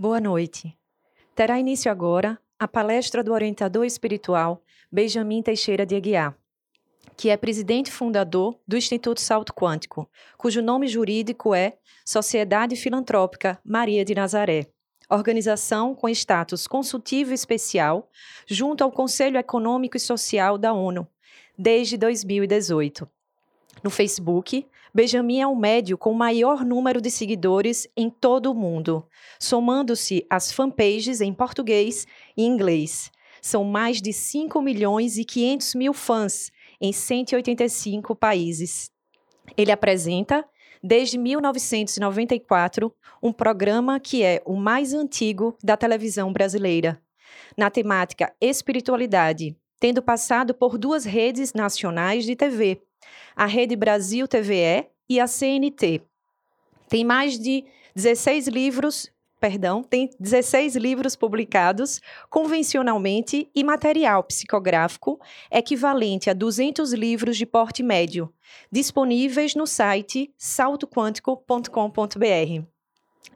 Boa noite. Terá início agora a palestra do orientador espiritual Benjamin Teixeira de Aguiar, que é presidente fundador do Instituto Salto Quântico, cujo nome jurídico é Sociedade Filantrópica Maria de Nazaré, organização com status consultivo especial junto ao Conselho Econômico e Social da ONU, desde 2018. No Facebook, Benjamin é o médio com maior número de seguidores em todo o mundo, somando-se as fanpages em português e inglês. São mais de 5 milhões e 500 mil fãs em 185 países. Ele apresenta, desde 1994, um programa que é o mais antigo da televisão brasileira, na temática espiritualidade, tendo passado por duas redes nacionais de TV, a Rede Brasil TVE e a CNT. Tem mais de 16 livros, perdão, tem 16 livros publicados convencionalmente e material psicográfico equivalente a 200 livros de porte médio, disponíveis no site saltoquântico.com.br.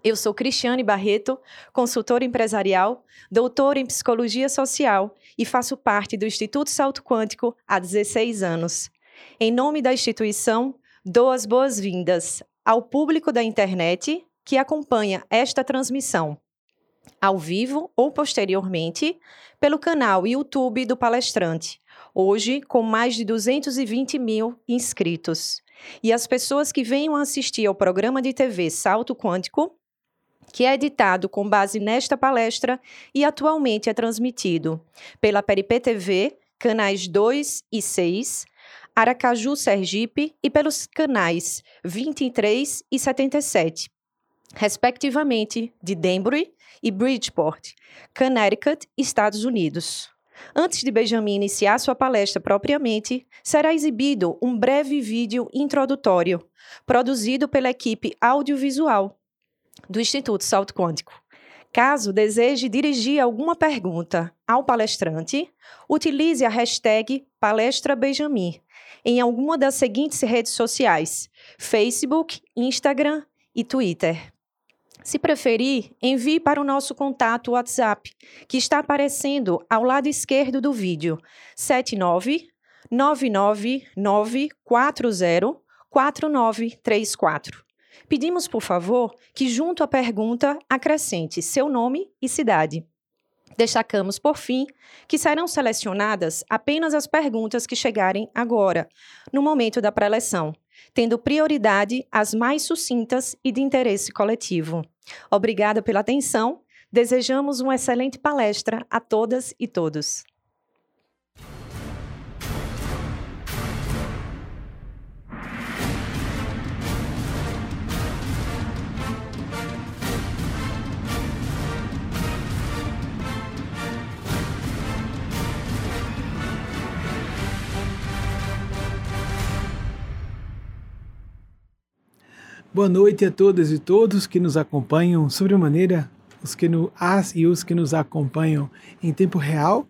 Eu sou Cristiane Barreto, consultora empresarial, doutora em psicologia social e faço parte do Instituto Salto Quântico há 16 anos. Em nome da instituição, dou as boas-vindas ao público da internet que acompanha esta transmissão, ao vivo ou posteriormente, pelo canal YouTube do palestrante, hoje com mais de 220 mil inscritos. E as pessoas que venham assistir ao programa de TV Salto Quântico, que é editado com base nesta palestra e atualmente é transmitido pela Peripê TV, canais 2 e 6, Aracaju, Sergipe e pelos canais 23 e 77, respectivamente, de Denbury e Bridgeport, Connecticut, Estados Unidos. Antes de Benjamin iniciar sua palestra propriamente, será exibido um breve vídeo introdutório, produzido pela equipe audiovisual do Instituto Salto Quântico. Caso deseje dirigir alguma pergunta ao palestrante, utilize a hashtag Palestra Benjamin em alguma das seguintes redes sociais: Facebook, Instagram e Twitter. Se preferir, envie para o nosso contato WhatsApp, que está aparecendo ao lado esquerdo do vídeo, 79 99940 4934. Pedimos, por favor, que junto à pergunta acrescente seu nome e cidade. Destacamos, por fim, que serão selecionadas apenas as perguntas que chegarem agora, no momento da preleção, tendo prioridade as mais sucintas e de interesse coletivo. Obrigada pela atenção. Desejamos uma excelente palestra a todas e todos. Boa noite a todas e todos que nos acompanham, sobremaneira os que no, as e os que nos acompanham em tempo real,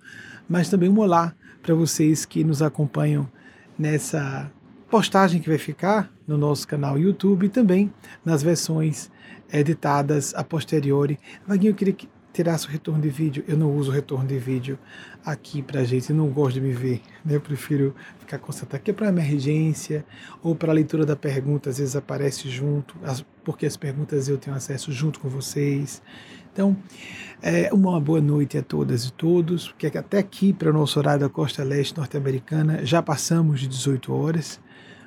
mas também um olá para vocês que nos acompanham nessa postagem que vai ficar no nosso canal YouTube e também nas versões editadas a posteriori. Vaguinho, eu queria tirasse o retorno de vídeo. Eu não uso retorno de vídeo aqui pra gente, eu não gosto de me ver. Né? Eu prefiro ficar concentrado aqui para emergência ou para leitura da pergunta, às vezes aparece junto, porque as perguntas eu tenho acesso junto com vocês. Então, é uma boa noite a todas e todos, porque até aqui, para o nosso horário da costa leste norte-americana, já passamos de 18 horas.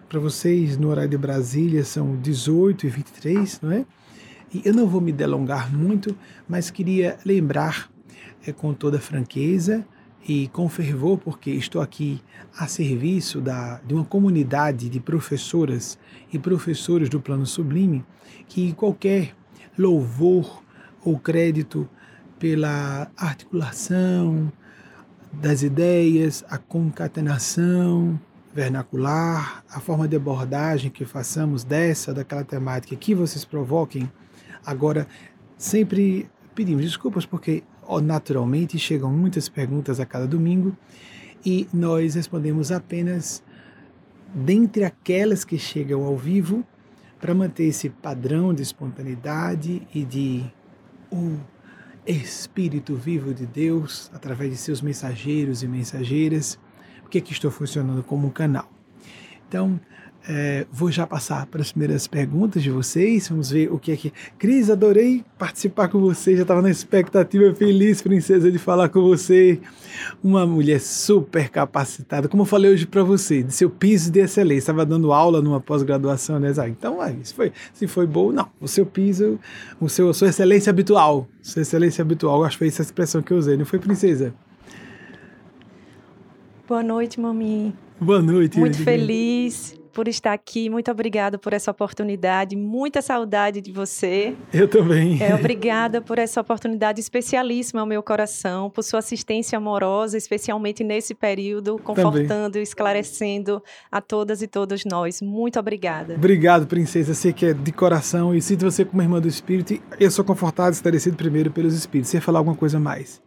Para vocês, no horário de Brasília, são 18 e 23, não é? E eu não vou me delongar muito, mas queria lembrar é, com toda franqueza e com fervor, porque estou aqui a serviço da, de uma comunidade de professoras e professores do plano sublime, que qualquer louvor ou crédito pela articulação das ideias, a concatenação vernacular, a forma de abordagem que façamos dessa, daquela temática que vocês provoquem Agora, sempre pedimos desculpas porque naturalmente chegam muitas perguntas a cada domingo e nós respondemos apenas dentre aquelas que chegam ao vivo para manter esse padrão de espontaneidade e de o Espírito vivo de Deus, através de seus mensageiros e mensageiras, porque aqui estou funcionando como um canal. Então, é, vou já passar para as primeiras perguntas de vocês. Vamos ver o que é que. Cris, adorei participar com você. Já estava na expectativa feliz, princesa, de falar com você. Uma mulher super capacitada. Como eu falei hoje para você, de seu piso de excelência. Estava dando aula numa pós-graduação, né? Então, ah, isso foi, se foi bom, não. O seu piso, o seu, a sua excelência habitual. Sua excelência habitual, acho que foi essa expressão que eu usei, não foi, princesa? Boa noite, mami. Boa noite. Muito feliz por estar aqui. Muito obrigada por essa oportunidade. Muita saudade de você. Eu também. É, obrigada por essa oportunidade especialíssima ao meu coração, por sua assistência amorosa, especialmente nesse período, confortando, também. esclarecendo a todas e todos nós. Muito obrigada. Obrigado, princesa. Sei que é de coração e sinto você como irmã do Espírito. Eu sou confortado e esclarecido primeiro pelos Espíritos. Você ia falar alguma coisa mais?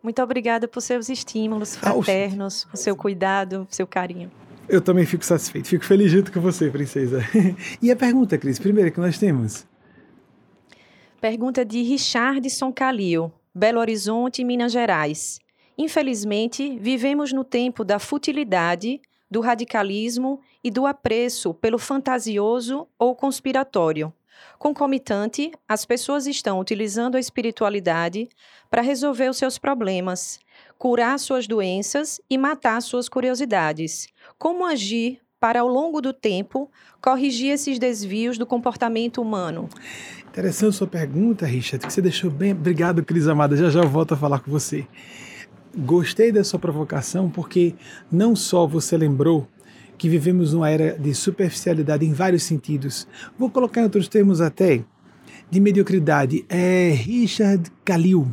Muito obrigada por seus estímulos fraternos, por seu cuidado, por seu carinho. Eu também fico satisfeito, fico feliz junto com você, princesa. e a pergunta, Cris, primeira que nós temos? Pergunta de Richardson Calil, Belo Horizonte, Minas Gerais. Infelizmente, vivemos no tempo da futilidade, do radicalismo e do apreço pelo fantasioso ou conspiratório. Concomitante, as pessoas estão utilizando a espiritualidade para resolver os seus problemas, curar suas doenças e matar suas curiosidades. Como agir para, ao longo do tempo, corrigir esses desvios do comportamento humano? Interessante sua pergunta, Richard, que você deixou bem. Obrigado, Cris Amada. Já já volto a falar com você. Gostei da sua provocação porque não só você lembrou que vivemos numa era de superficialidade em vários sentidos. Vou colocar em outros termos até de mediocridade. É Richard Calil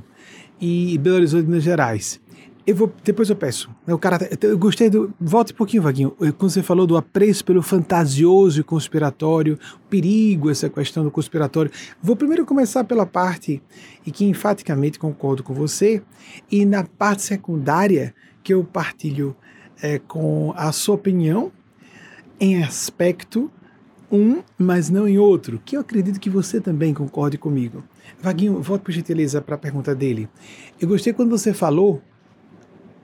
e Belo Horizonte, Minas Gerais. Eu vou, depois eu peço. O cara, eu gostei do. Volta um pouquinho, Vaguinho. Quando você falou do apreço pelo fantasioso e conspiratório, perigo essa questão do conspiratório. Vou primeiro começar pela parte e que enfaticamente concordo com você, e na parte secundária que eu partilho é, com a sua opinião em aspecto um, mas não em outro, que eu acredito que você também concorde comigo. Vaguinho, volta por gentileza para a pergunta dele. Eu gostei quando você falou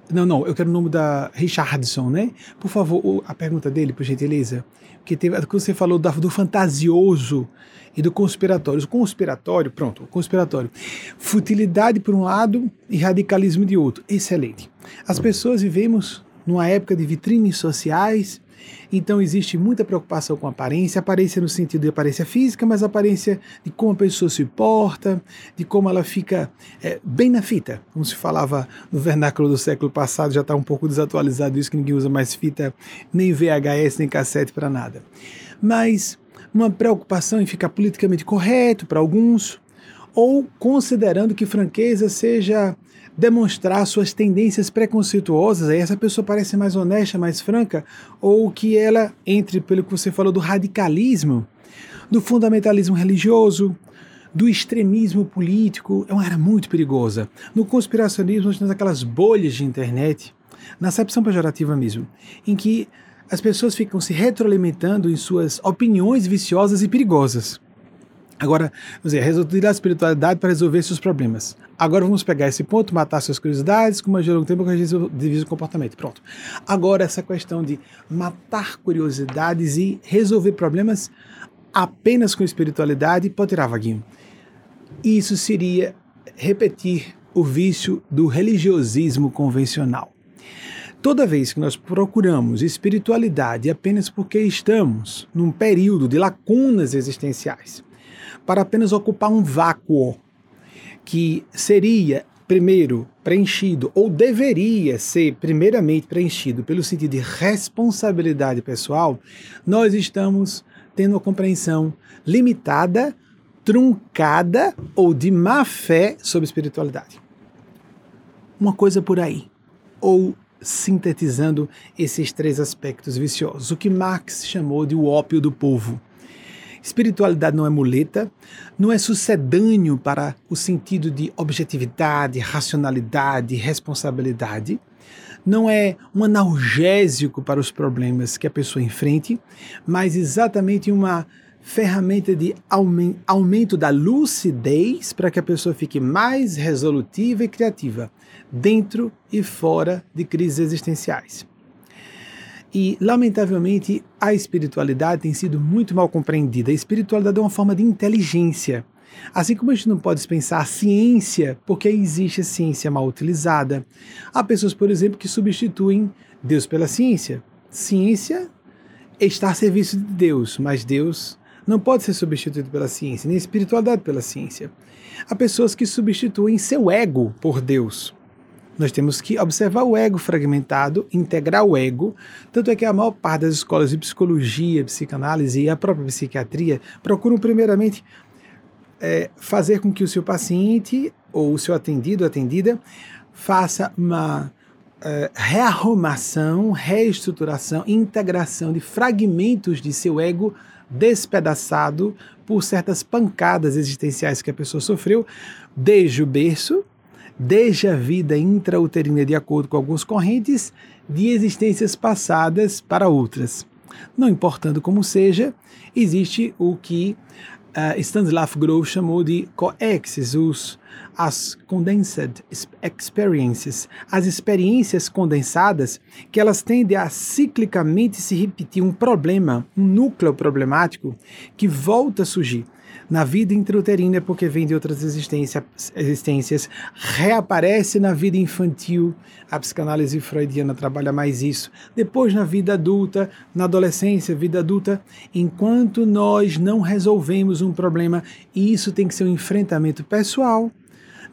não, não, eu quero o nome da Richardson, né? Por favor, a pergunta dele, por gentileza. Porque teve, quando você falou do, do fantasioso e do conspiratório. O conspiratório, pronto, o conspiratório. Futilidade por um lado e radicalismo de outro. Excelente. As pessoas vivemos numa época de vitrines sociais, então existe muita preocupação com aparência, aparência no sentido de aparência física, mas aparência de como a pessoa se porta, de como ela fica é, bem na fita, como se falava no vernáculo do século passado, já está um pouco desatualizado isso, que ninguém usa mais fita, nem VHS, nem cassete para nada. Mas uma preocupação em ficar politicamente correto para alguns, ou considerando que franqueza seja demonstrar suas tendências preconceituosas, aí essa pessoa parece mais honesta, mais franca, ou que ela entre pelo que você falou do radicalismo, do fundamentalismo religioso, do extremismo político, é uma era muito perigosa. No conspiracionismo, nós temos aquelas bolhas de internet, na acepção pejorativa mesmo, em que as pessoas ficam se retroalimentando em suas opiniões viciosas e perigosas. Agora, dizer, utilizar a espiritualidade para resolver seus problemas. Agora vamos pegar esse ponto, matar suas curiosidades, com uma longo tempo corrigir o comportamento. Pronto. Agora essa questão de matar curiosidades e resolver problemas apenas com espiritualidade pode tirar vaguinho. Isso seria repetir o vício do religiosismo convencional. Toda vez que nós procuramos espiritualidade apenas porque estamos num período de lacunas existenciais, para apenas ocupar um vácuo que seria primeiro preenchido ou deveria ser primeiramente preenchido pelo sentido de responsabilidade pessoal, nós estamos tendo uma compreensão limitada, truncada ou de má fé sobre espiritualidade. Uma coisa por aí. Ou sintetizando esses três aspectos viciosos, o que Marx chamou de o ópio do povo. Espiritualidade não é muleta, não é sucedâneo para o sentido de objetividade, racionalidade, responsabilidade. Não é um analgésico para os problemas que a pessoa enfrente, mas exatamente uma ferramenta de aumento da lucidez para que a pessoa fique mais resolutiva e criativa, dentro e fora de crises existenciais. E, lamentavelmente, a espiritualidade tem sido muito mal compreendida. A espiritualidade é uma forma de inteligência. Assim como a gente não pode dispensar a ciência, porque existe a ciência mal utilizada. Há pessoas, por exemplo, que substituem Deus pela ciência. Ciência está a serviço de Deus, mas Deus não pode ser substituído pela ciência, nem espiritualidade pela ciência. Há pessoas que substituem seu ego por Deus. Nós temos que observar o ego fragmentado, integrar o ego. Tanto é que a maior parte das escolas de psicologia, psicanálise e a própria psiquiatria procuram, primeiramente, é, fazer com que o seu paciente ou o seu atendido, atendida, faça uma é, rearrumação, reestruturação, integração de fragmentos de seu ego despedaçado por certas pancadas existenciais que a pessoa sofreu desde o berço, desde a vida intrauterina, de acordo com algumas correntes, de existências passadas para outras. Não importando como seja, existe o que uh, Stanislav Grof chamou de coexes, os, as condensed experiences, as experiências condensadas, que elas tendem a ciclicamente se repetir um problema, um núcleo problemático que volta a surgir na vida intrauterina porque vem de outras existência, existências, reaparece na vida infantil, a psicanálise freudiana trabalha mais isso, depois na vida adulta, na adolescência, vida adulta, enquanto nós não resolvemos um problema, e isso tem que ser um enfrentamento pessoal,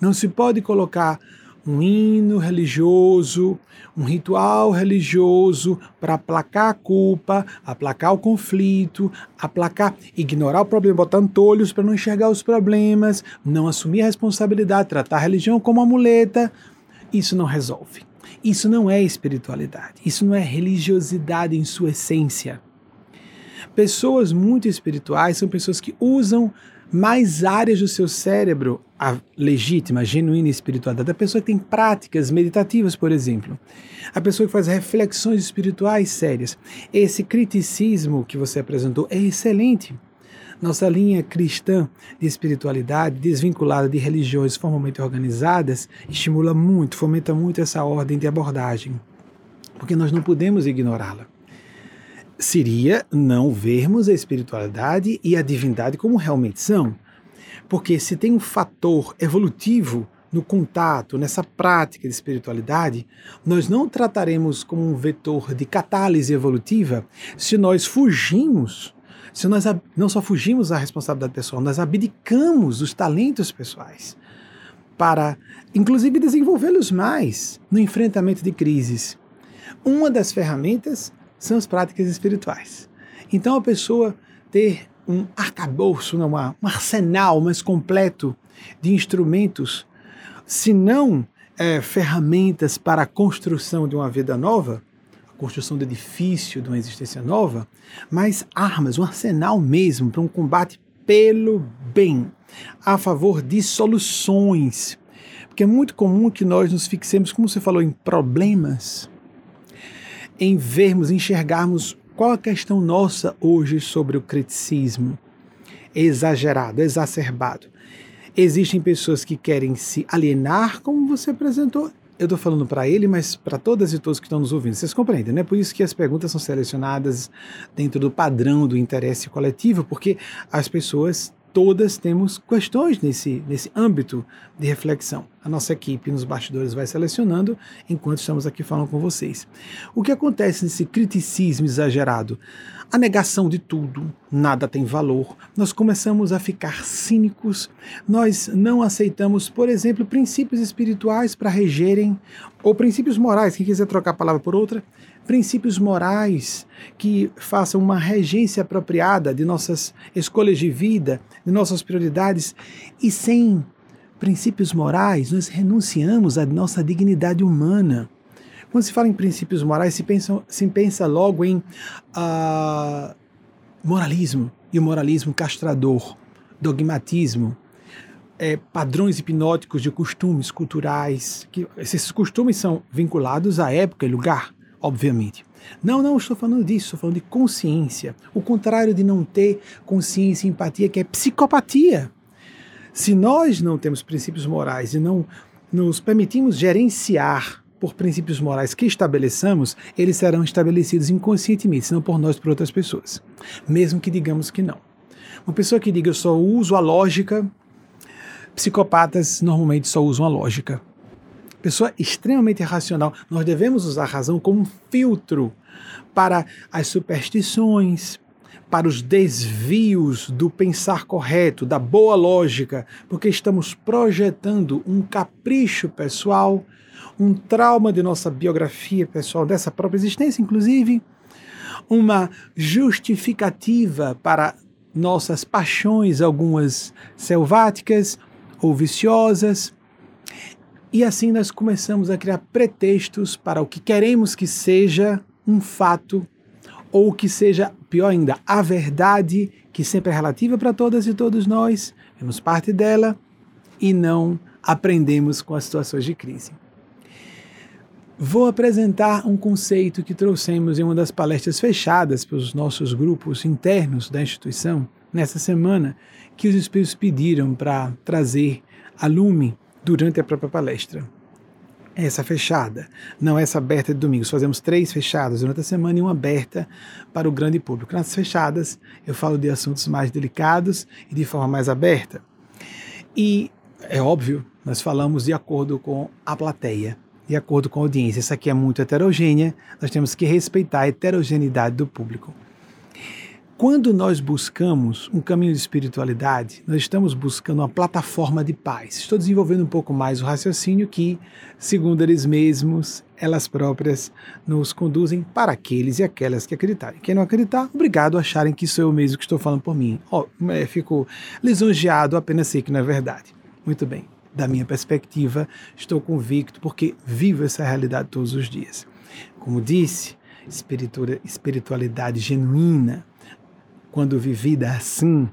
não se pode colocar um hino religioso, um ritual religioso para aplacar a culpa, aplacar o conflito, aplacar, ignorar o problema, botar antolhos para não enxergar os problemas, não assumir a responsabilidade, tratar a religião como uma muleta. Isso não resolve. Isso não é espiritualidade. Isso não é religiosidade em sua essência. Pessoas muito espirituais são pessoas que usam mais áreas do seu cérebro, a legítima, genuína espiritualidade, a pessoa que tem práticas meditativas, por exemplo, a pessoa que faz reflexões espirituais sérias. Esse criticismo que você apresentou é excelente. Nossa linha cristã de espiritualidade, desvinculada de religiões formalmente organizadas, estimula muito, fomenta muito essa ordem de abordagem, porque nós não podemos ignorá-la seria não vermos a espiritualidade e a divindade como realmente são. Porque se tem um fator evolutivo no contato, nessa prática de espiritualidade, nós não trataremos como um vetor de catálise evolutiva se nós fugimos, se nós não só fugimos da responsabilidade pessoal, nós abdicamos os talentos pessoais para, inclusive, desenvolvê-los mais no enfrentamento de crises. Uma das ferramentas são as práticas espirituais. Então a pessoa ter um arcabouço, uma, um arsenal mais completo de instrumentos, se não é, ferramentas para a construção de uma vida nova, a construção do edifício de uma existência nova, mas armas, um arsenal mesmo para um combate pelo bem, a favor de soluções. Porque é muito comum que nós nos fixemos, como você falou, em problemas em vermos, enxergarmos qual a questão nossa hoje sobre o criticismo exagerado, exacerbado. Existem pessoas que querem se alienar, como você apresentou. Eu estou falando para ele, mas para todas e todos que estão nos ouvindo. Vocês compreendem, né? Por isso que as perguntas são selecionadas dentro do padrão do interesse coletivo, porque as pessoas todas temos questões nesse, nesse âmbito de reflexão. A nossa equipe nos bastidores vai selecionando enquanto estamos aqui falando com vocês. O que acontece nesse criticismo exagerado? A negação de tudo, nada tem valor. Nós começamos a ficar cínicos, nós não aceitamos, por exemplo, princípios espirituais para regerem, ou princípios morais, quem quiser trocar a palavra por outra, princípios morais que façam uma regência apropriada de nossas escolhas de vida, de nossas prioridades. E sem princípios morais, nós renunciamos à nossa dignidade humana. Quando se fala em princípios morais, se pensa, se pensa logo em uh, moralismo, e o moralismo castrador, dogmatismo, é, padrões hipnóticos de costumes culturais, que esses costumes são vinculados à época e lugar obviamente. Não, não estou falando disso, estou falando de consciência. O contrário de não ter consciência e empatia, que é psicopatia. Se nós não temos princípios morais e não nos permitimos gerenciar por princípios morais que estabeleçamos, eles serão estabelecidos inconscientemente, não por nós, por outras pessoas. Mesmo que digamos que não. Uma pessoa que diga eu só uso a lógica, psicopatas normalmente só usam a lógica pessoa extremamente racional. Nós devemos usar a razão como um filtro para as superstições, para os desvios do pensar correto, da boa lógica, porque estamos projetando um capricho pessoal, um trauma de nossa biografia pessoal, dessa própria existência, inclusive, uma justificativa para nossas paixões, algumas selváticas ou viciosas, e assim nós começamos a criar pretextos para o que queremos que seja um fato, ou que seja, pior ainda, a verdade, que sempre é relativa para todas e todos nós, temos parte dela e não aprendemos com as situações de crise. Vou apresentar um conceito que trouxemos em uma das palestras fechadas pelos nossos grupos internos da instituição nessa semana, que os espíritos pediram para trazer a lume durante a própria palestra. Essa fechada, não essa aberta de domingos. Fazemos três fechadas durante a semana e uma aberta para o grande público. Nas fechadas, eu falo de assuntos mais delicados e de forma mais aberta. E é óbvio, nós falamos de acordo com a plateia, de acordo com a audiência. Essa aqui é muito heterogênea, nós temos que respeitar a heterogeneidade do público. Quando nós buscamos um caminho de espiritualidade, nós estamos buscando uma plataforma de paz. Estou desenvolvendo um pouco mais o raciocínio que, segundo eles mesmos, elas próprias nos conduzem para aqueles e aquelas que acreditarem. Quem não acreditar, obrigado a acharem que sou eu mesmo que estou falando por mim. Oh, é, fico lisonjeado apenas sei que não é verdade. Muito bem. Da minha perspectiva, estou convicto porque vivo essa realidade todos os dias. Como disse, espiritualidade genuína quando vivida assim,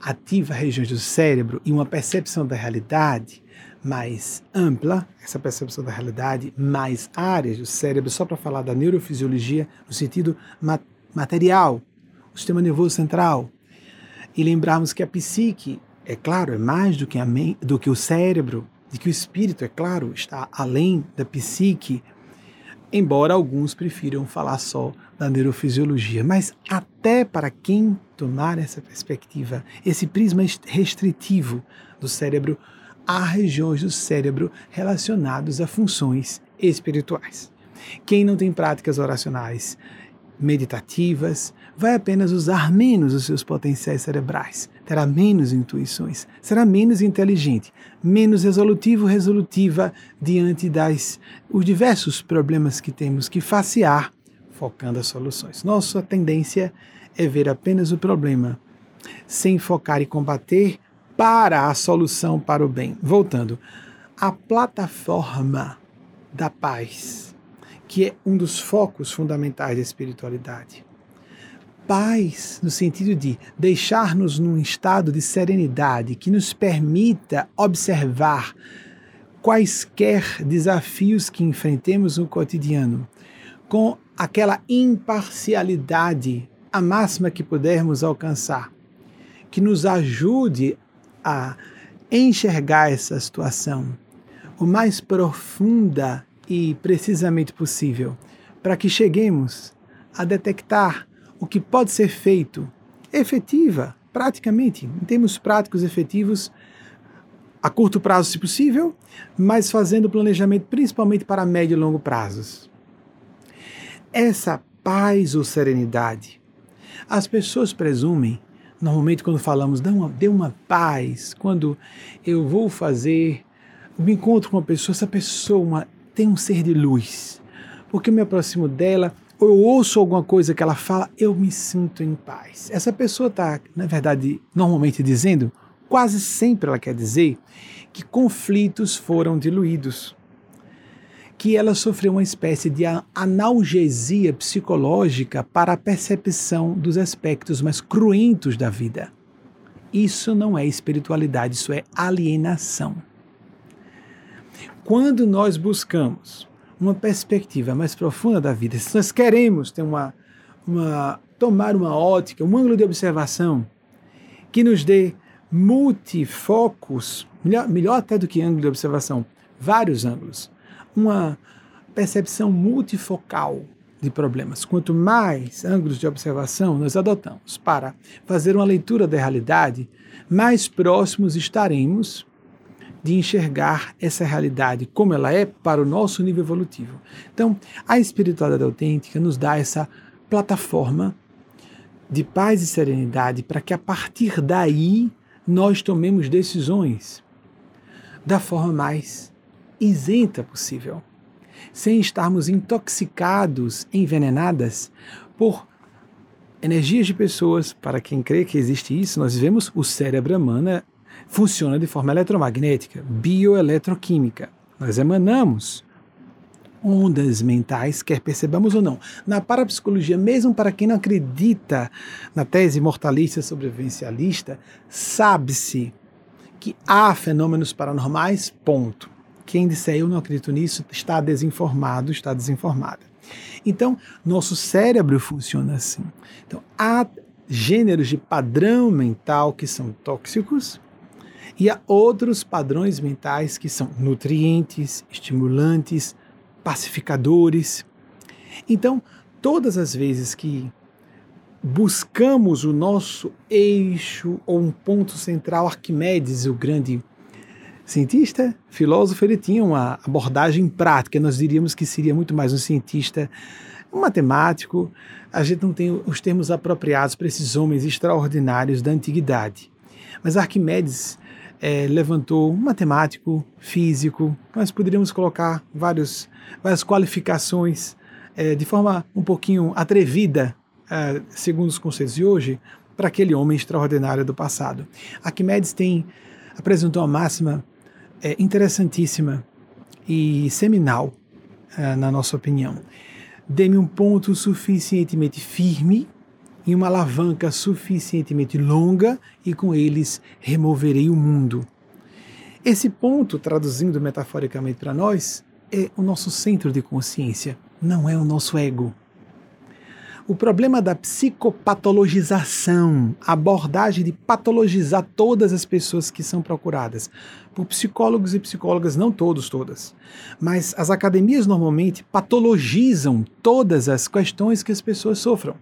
ativa regiões do cérebro e uma percepção da realidade mais ampla, essa percepção da realidade, mais áreas do cérebro, só para falar da neurofisiologia no sentido material, o sistema nervoso central. E lembrarmos que a psique, é claro, é mais do que, a do que o cérebro, de que o espírito, é claro, está além da psique, embora alguns prefiram falar só da neurofisiologia. Mas até para quem tomar essa perspectiva, esse prisma restritivo do cérebro, há regiões do cérebro relacionadas a funções espirituais. Quem não tem práticas oracionais meditativas vai apenas usar menos os seus potenciais cerebrais, terá menos intuições, será menos inteligente, menos resolutivo, resolutiva diante das os diversos problemas que temos que facear, focando as soluções. Nossa tendência é ver apenas o problema, sem focar e combater para a solução para o bem. Voltando, a plataforma da paz, que é um dos focos fundamentais da espiritualidade paz no sentido de deixar-nos num estado de serenidade que nos permita observar quaisquer desafios que enfrentemos no cotidiano com aquela imparcialidade a máxima que pudermos alcançar, que nos ajude a enxergar essa situação o mais profunda e precisamente possível, para que cheguemos a detectar o que pode ser feito efetiva, praticamente, em termos práticos efetivos, a curto prazo, se possível, mas fazendo planejamento principalmente para médio e longo prazos. Essa paz ou serenidade, as pessoas presumem, normalmente quando falamos, dê uma, dê uma paz, quando eu vou fazer, me encontro com uma pessoa, essa pessoa tem um ser de luz, porque eu me aproximo dela, eu ouço alguma coisa que ela fala, eu me sinto em paz. Essa pessoa está, na verdade, normalmente dizendo, quase sempre ela quer dizer, que conflitos foram diluídos. Que ela sofreu uma espécie de analgesia psicológica para a percepção dos aspectos mais cruentos da vida. Isso não é espiritualidade, isso é alienação. Quando nós buscamos uma perspectiva mais profunda da vida, se nós queremos ter uma, uma tomar uma ótica, um ângulo de observação que nos dê multifocos, melhor, melhor até do que ângulo de observação, vários ângulos, uma percepção multifocal de problemas. Quanto mais ângulos de observação nós adotamos para fazer uma leitura da realidade, mais próximos estaremos de enxergar essa realidade como ela é para o nosso nível evolutivo. Então, a espiritualidade autêntica nos dá essa plataforma de paz e serenidade para que a partir daí nós tomemos decisões da forma mais isenta possível, sem estarmos intoxicados, envenenadas por energias de pessoas. Para quem crê que existe isso, nós vemos o cérebro humano funciona de forma eletromagnética, bioeletroquímica. Nós emanamos ondas mentais, quer percebamos ou não. Na parapsicologia, mesmo para quem não acredita na tese mortalista sobrevivencialista, sabe-se que há fenômenos paranormais, ponto. Quem disser eu não acredito nisso está desinformado, está desinformada. Então, nosso cérebro funciona assim. Então, há gêneros de padrão mental que são tóxicos e outros padrões mentais que são nutrientes, estimulantes, pacificadores. Então, todas as vezes que buscamos o nosso eixo ou um ponto central, Arquimedes, o grande cientista, filósofo, ele tinha uma abordagem prática. Nós diríamos que seria muito mais um cientista, um matemático. A gente não tem os termos apropriados para esses homens extraordinários da antiguidade. Mas Arquimedes é, levantou um matemático, físico, nós poderíamos colocar vários, várias qualificações é, de forma um pouquinho atrevida, é, segundo os conceitos de hoje, para aquele homem extraordinário do passado. Arquimedes tem apresentou uma máxima é, interessantíssima e seminal, é, na nossa opinião. Dê-me um ponto suficientemente firme em uma alavanca suficientemente longa e com eles removerei o mundo. Esse ponto, traduzindo metaforicamente para nós, é o nosso centro de consciência, não é o nosso ego. O problema da psicopatologização, a abordagem de patologizar todas as pessoas que são procuradas por psicólogos e psicólogas, não todos, todas, mas as academias normalmente patologizam todas as questões que as pessoas sofram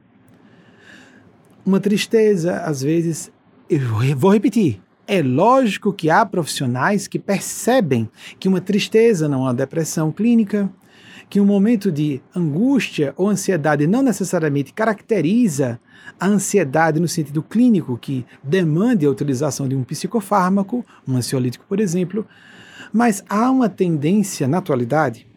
uma tristeza, às vezes. Eu vou repetir. É lógico que há profissionais que percebem que uma tristeza não é uma depressão clínica, que um momento de angústia ou ansiedade não necessariamente caracteriza a ansiedade no sentido clínico, que demande a utilização de um psicofármaco, um ansiolítico, por exemplo, mas há uma tendência na atualidade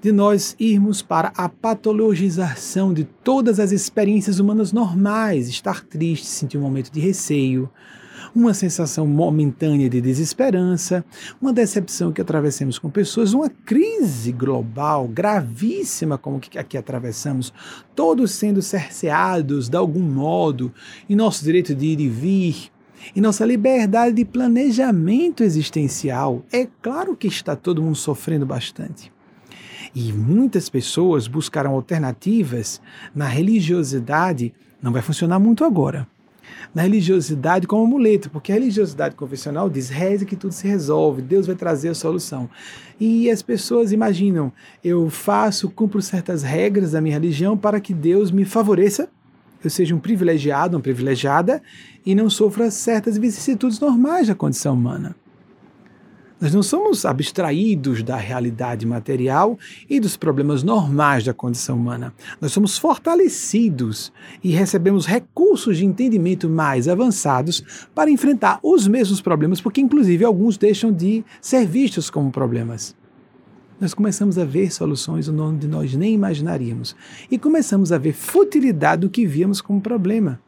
de nós irmos para a patologização de todas as experiências humanas normais, estar triste, sentir um momento de receio, uma sensação momentânea de desesperança, uma decepção que atravessamos com pessoas, uma crise global gravíssima como que aqui atravessamos, todos sendo cerceados de algum modo em nosso direito de ir e vir, em nossa liberdade de planejamento existencial. É claro que está todo mundo sofrendo bastante. E muitas pessoas buscaram alternativas na religiosidade, não vai funcionar muito agora. Na religiosidade como amuleto, porque a religiosidade convencional diz reze que tudo se resolve, Deus vai trazer a solução. E as pessoas imaginam, eu faço, cumpro certas regras da minha religião para que Deus me favoreça, eu seja um privilegiado, uma privilegiada e não sofra certas vicissitudes normais da condição humana. Nós não somos abstraídos da realidade material e dos problemas normais da condição humana. Nós somos fortalecidos e recebemos recursos de entendimento mais avançados para enfrentar os mesmos problemas, porque, inclusive, alguns deixam de ser vistos como problemas. Nós começamos a ver soluções onde nós nem imaginaríamos e começamos a ver futilidade do que víamos como problema.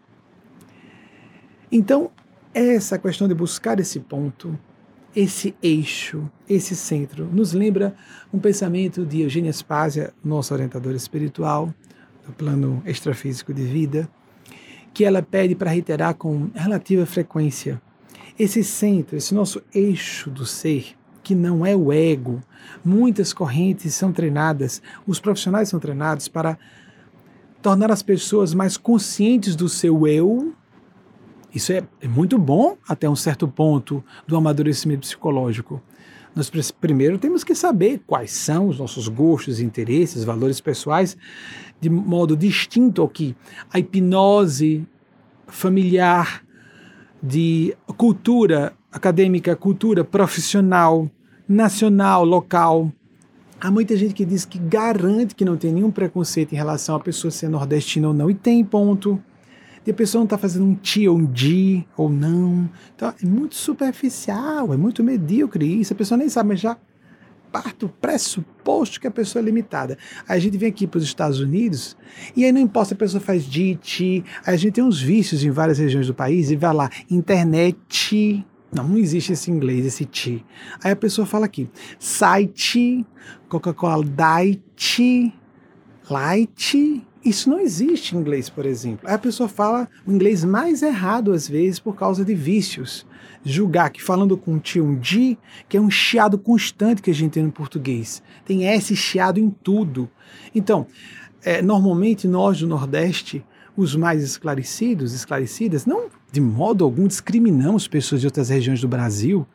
Então, essa questão de buscar esse ponto esse eixo, esse centro. Nos lembra um pensamento de Eugênia Spazia, nossa orientadora espiritual, do plano extrafísico de vida, que ela pede para reiterar com relativa frequência. Esse centro, esse nosso eixo do ser, que não é o ego. Muitas correntes são treinadas, os profissionais são treinados para tornar as pessoas mais conscientes do seu eu. Isso é, é muito bom até um certo ponto do amadurecimento psicológico. Nós primeiro temos que saber quais são os nossos gostos, interesses, valores pessoais, de modo distinto ao que a hipnose familiar de cultura acadêmica, cultura profissional, nacional, local. Há muita gente que diz que garante que não tem nenhum preconceito em relação a pessoa ser nordestina ou não, e tem ponto. E a pessoa não está fazendo um ti ou um di ou não. Então é muito superficial, é muito medíocre isso. A pessoa nem sabe, mas já parte o pressuposto que a pessoa é limitada. Aí a gente vem aqui para os Estados Unidos e aí não importa a pessoa faz di, ti. Aí a gente tem uns vícios em várias regiões do país e vai lá, internet. Não, não existe esse inglês, esse ti. Aí a pessoa fala aqui, site, Coca-Cola Diet, Light, isso não existe em inglês, por exemplo. Aí a pessoa fala o inglês mais errado às vezes por causa de vícios. Julgar que falando com ti um di, que é um chiado constante que a gente tem no português. Tem S chiado em tudo. Então, é, normalmente nós do Nordeste, os mais esclarecidos, esclarecidas, não de modo algum discriminamos pessoas de outras regiões do Brasil,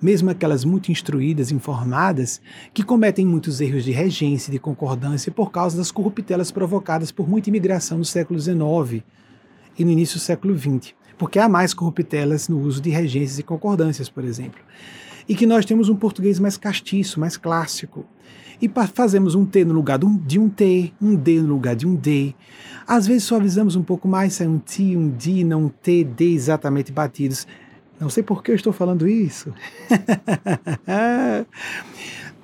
mesmo aquelas muito instruídas, informadas, que cometem muitos erros de regência e de concordância por causa das corruptelas provocadas por muita imigração no século XIX e no início do século XX, porque há mais corruptelas no uso de regências e concordâncias, por exemplo. E que nós temos um português mais castiço, mais clássico, e fazemos um T no lugar de um, um T, um D no lugar de um D. Às vezes suavizamos um pouco mais, sai um T, um D, não um T, D exatamente batidos. Não sei por que eu estou falando isso.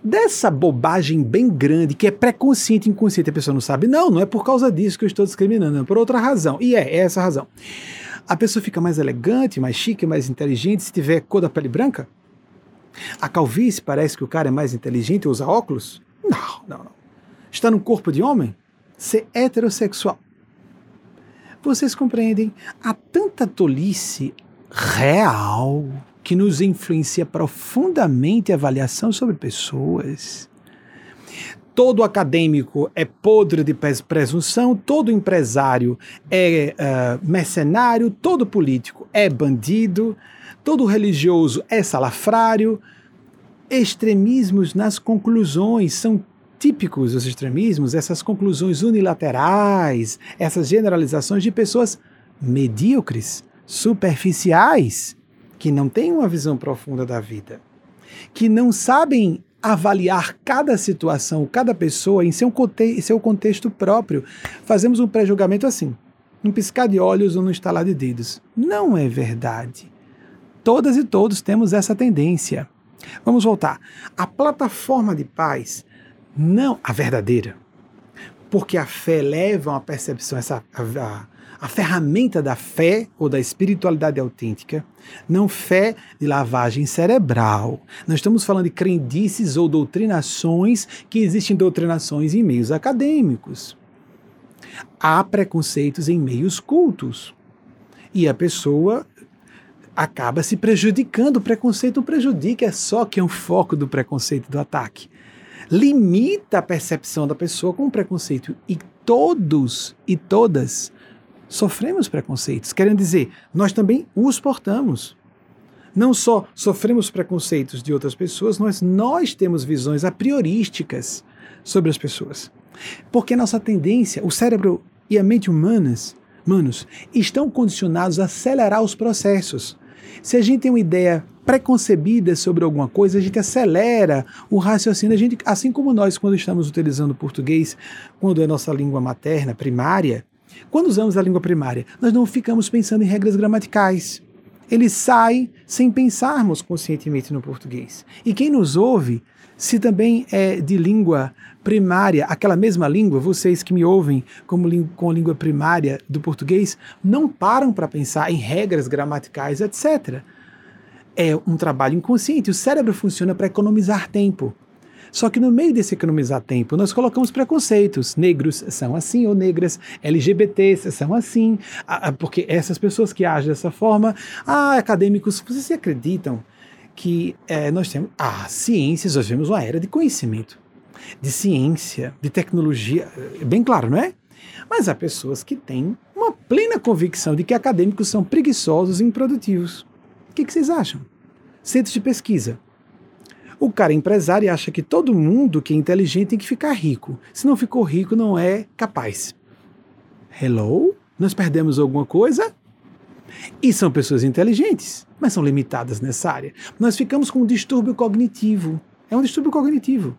Dessa bobagem bem grande, que é pré-consciente e inconsciente, a pessoa não sabe. Não, não é por causa disso que eu estou discriminando, é por outra razão. E é, é essa a razão. A pessoa fica mais elegante, mais chique, mais inteligente se tiver cor da pele branca? A calvície parece que o cara é mais inteligente e usa óculos? Não, não, não. Está no corpo de homem? Ser heterossexual. Vocês compreendem? Há tanta tolice real que nos influencia profundamente a avaliação sobre pessoas. Todo acadêmico é podre de presunção, todo empresário é uh, mercenário, todo político é bandido, todo religioso é salafrário, extremismos nas conclusões são típicos dos extremismos, essas conclusões unilaterais, essas generalizações de pessoas medíocres, superficiais, que não têm uma visão profunda da vida, que não sabem avaliar cada situação, cada pessoa em seu, conte seu contexto próprio. Fazemos um pré-julgamento assim, um piscar de olhos ou um estalar de dedos. Não é verdade. Todas e todos temos essa tendência. Vamos voltar. A plataforma de paz, não a verdadeira, porque a fé leva a uma percepção, essa, a, a ferramenta da fé ou da espiritualidade autêntica, não fé de lavagem cerebral. Nós estamos falando de crendices ou doutrinações, que existem doutrinações em meios acadêmicos. Há preconceitos em meios cultos. E a pessoa acaba se prejudicando. O preconceito não prejudica, é só que é um foco do preconceito do ataque. Limita a percepção da pessoa com preconceito. E todos e todas sofremos preconceitos. Querendo dizer, nós também os portamos. Não só sofremos preconceitos de outras pessoas, mas nós temos visões a priorísticas sobre as pessoas. Porque nossa tendência, o cérebro e a mente humanas, humanos, estão condicionados a acelerar os processos. Se a gente tem uma ideia preconcebida sobre alguma coisa, a gente acelera o raciocínio, a gente, assim como nós quando estamos utilizando o português, quando é nossa língua materna, primária, quando usamos a língua primária, nós não ficamos pensando em regras gramaticais. Ele sai sem pensarmos conscientemente no português. E quem nos ouve, se também é de língua primária, aquela mesma língua, vocês que me ouvem como com a língua primária do português, não param para pensar em regras gramaticais, etc. É um trabalho inconsciente. O cérebro funciona para economizar tempo. Só que no meio desse economizar tempo, nós colocamos preconceitos. Negros são assim ou negras, LGBTs são assim, porque essas pessoas que agem dessa forma, ah, acadêmicos, vocês acreditam que é, nós temos ah, ciências, nós vemos uma era de conhecimento, de ciência, de tecnologia, é bem claro, não é? Mas há pessoas que têm uma plena convicção de que acadêmicos são preguiçosos e improdutivos. Que, que vocês acham? Centros de pesquisa. O cara empresário acha que todo mundo que é inteligente tem que ficar rico. Se não ficou rico, não é capaz. Hello? Nós perdemos alguma coisa? E são pessoas inteligentes, mas são limitadas nessa área. Nós ficamos com um distúrbio cognitivo. É um distúrbio cognitivo.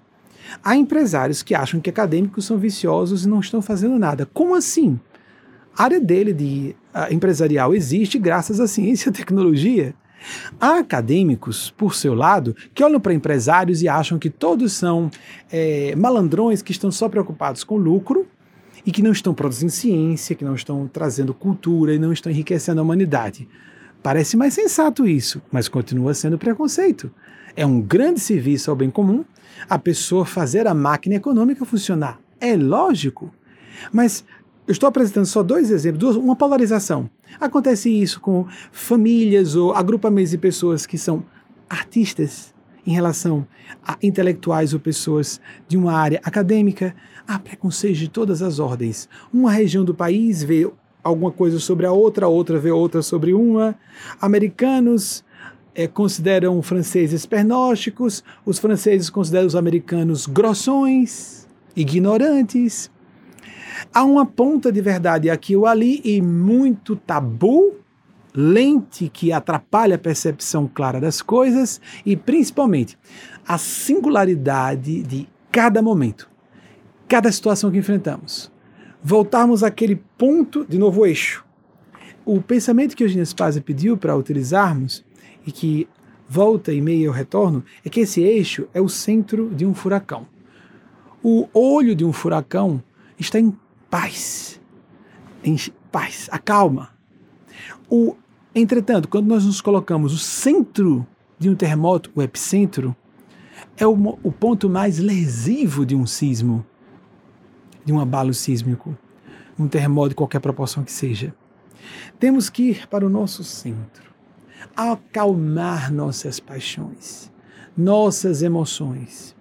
Há empresários que acham que acadêmicos são viciosos e não estão fazendo nada. Como assim? A área dele de uh, empresarial existe graças à ciência e à tecnologia. Há acadêmicos, por seu lado, que olham para empresários e acham que todos são é, malandrões que estão só preocupados com lucro e que não estão produzindo ciência, que não estão trazendo cultura e não estão enriquecendo a humanidade. Parece mais sensato isso, mas continua sendo preconceito. É um grande serviço ao bem comum a pessoa fazer a máquina econômica funcionar. É lógico. Mas eu estou apresentando só dois exemplos, uma polarização. Acontece isso com famílias ou agrupamentos de pessoas que são artistas em relação a intelectuais ou pessoas de uma área acadêmica. Há preconceito de todas as ordens. Uma região do país vê alguma coisa sobre a outra, a outra vê outra sobre uma. Americanos é, consideram franceses pernósticos, os franceses consideram os americanos grossões, ignorantes. Há uma ponta de verdade aqui ou ali e muito tabu, lente que atrapalha a percepção clara das coisas e principalmente a singularidade de cada momento, cada situação que enfrentamos. Voltarmos àquele ponto, de novo, eixo. O pensamento que Eugênio Spazia pediu para utilizarmos e que volta e meia ao retorno é que esse eixo é o centro de um furacão. O olho de um furacão está em paz, paz, acalma. O, entretanto, quando nós nos colocamos o centro de um terremoto, o epicentro, é o, o ponto mais lesivo de um sismo, de um abalo sísmico, um terremoto de qualquer proporção que seja. Temos que ir para o nosso centro, acalmar nossas paixões, nossas emoções,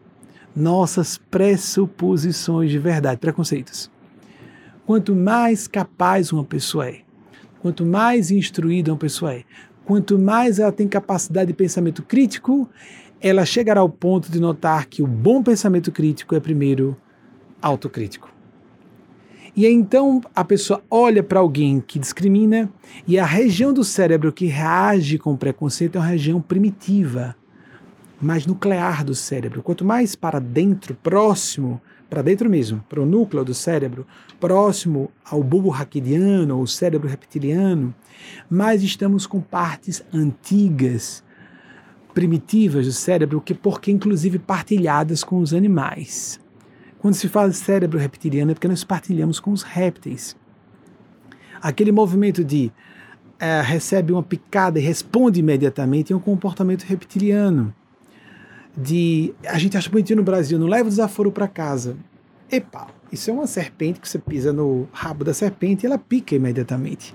nossas pressuposições de verdade, preconceitos. Quanto mais capaz uma pessoa é, quanto mais instruída uma pessoa é, quanto mais ela tem capacidade de pensamento crítico, ela chegará ao ponto de notar que o bom pensamento crítico é primeiro autocrítico. E então a pessoa olha para alguém que discrimina e a região do cérebro que reage com preconceito é uma região primitiva, mais nuclear do cérebro. Quanto mais para dentro, próximo para dentro mesmo, para o núcleo do cérebro, próximo ao bulbo raquidiano, ou cérebro reptiliano, mas estamos com partes antigas, primitivas do cérebro, que porque inclusive partilhadas com os animais. Quando se fala de cérebro reptiliano é porque nós partilhamos com os répteis. Aquele movimento de é, recebe uma picada e responde imediatamente é um comportamento reptiliano de a gente acha bonitinho no Brasil, não leva o desaforo para casa. Epa, isso é uma serpente que você pisa no rabo da serpente e ela pica imediatamente.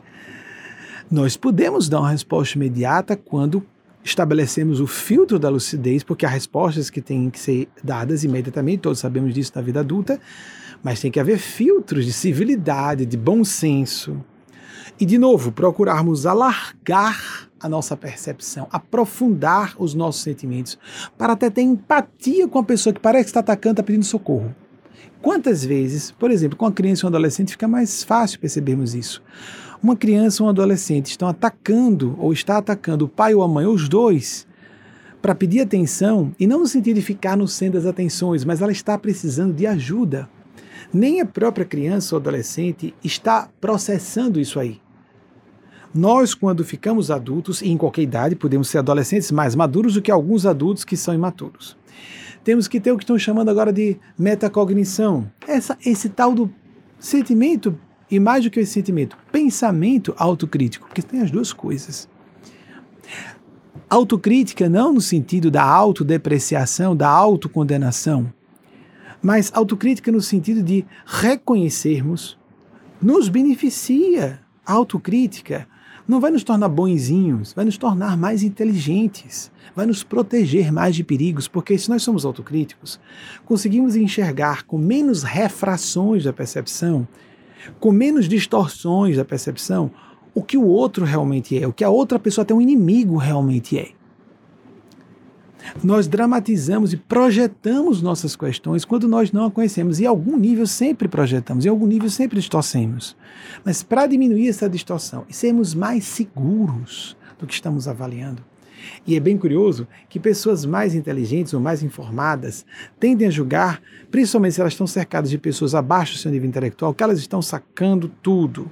Nós podemos dar uma resposta imediata quando estabelecemos o filtro da lucidez, porque há respostas que têm que ser dadas imediatamente, todos sabemos disso na vida adulta, mas tem que haver filtros de civilidade, de bom senso. E, de novo, procurarmos alargar a nossa percepção, aprofundar os nossos sentimentos, para até ter empatia com a pessoa que parece que está atacando, está pedindo socorro. Quantas vezes, por exemplo, com a criança e um adolescente fica mais fácil percebermos isso. Uma criança ou um adolescente estão atacando ou está atacando o pai ou a mãe, ou os dois, para pedir atenção, e não no sentido de ficar no centro das atenções, mas ela está precisando de ajuda. Nem a própria criança ou adolescente está processando isso aí. Nós, quando ficamos adultos, e em qualquer idade, podemos ser adolescentes mais maduros do que alguns adultos que são imaturos. Temos que ter o que estão chamando agora de metacognição. Essa, esse tal do sentimento, e mais do que esse sentimento, pensamento autocrítico, porque tem as duas coisas. Autocrítica não no sentido da autodepreciação, da autocondenação, mas autocrítica no sentido de reconhecermos, nos beneficia. A autocrítica não vai nos tornar bonzinhos, vai nos tornar mais inteligentes, vai nos proteger mais de perigos, porque se nós somos autocríticos, conseguimos enxergar com menos refrações da percepção, com menos distorções da percepção, o que o outro realmente é, o que a outra pessoa tem um inimigo realmente é. Nós dramatizamos e projetamos nossas questões quando nós não a conhecemos. E em algum nível sempre projetamos, em algum nível sempre distorcemos. Mas para diminuir essa distorção e sermos mais seguros do que estamos avaliando, e é bem curioso que pessoas mais inteligentes ou mais informadas tendem a julgar, principalmente se elas estão cercadas de pessoas abaixo do seu nível intelectual, que elas estão sacando tudo.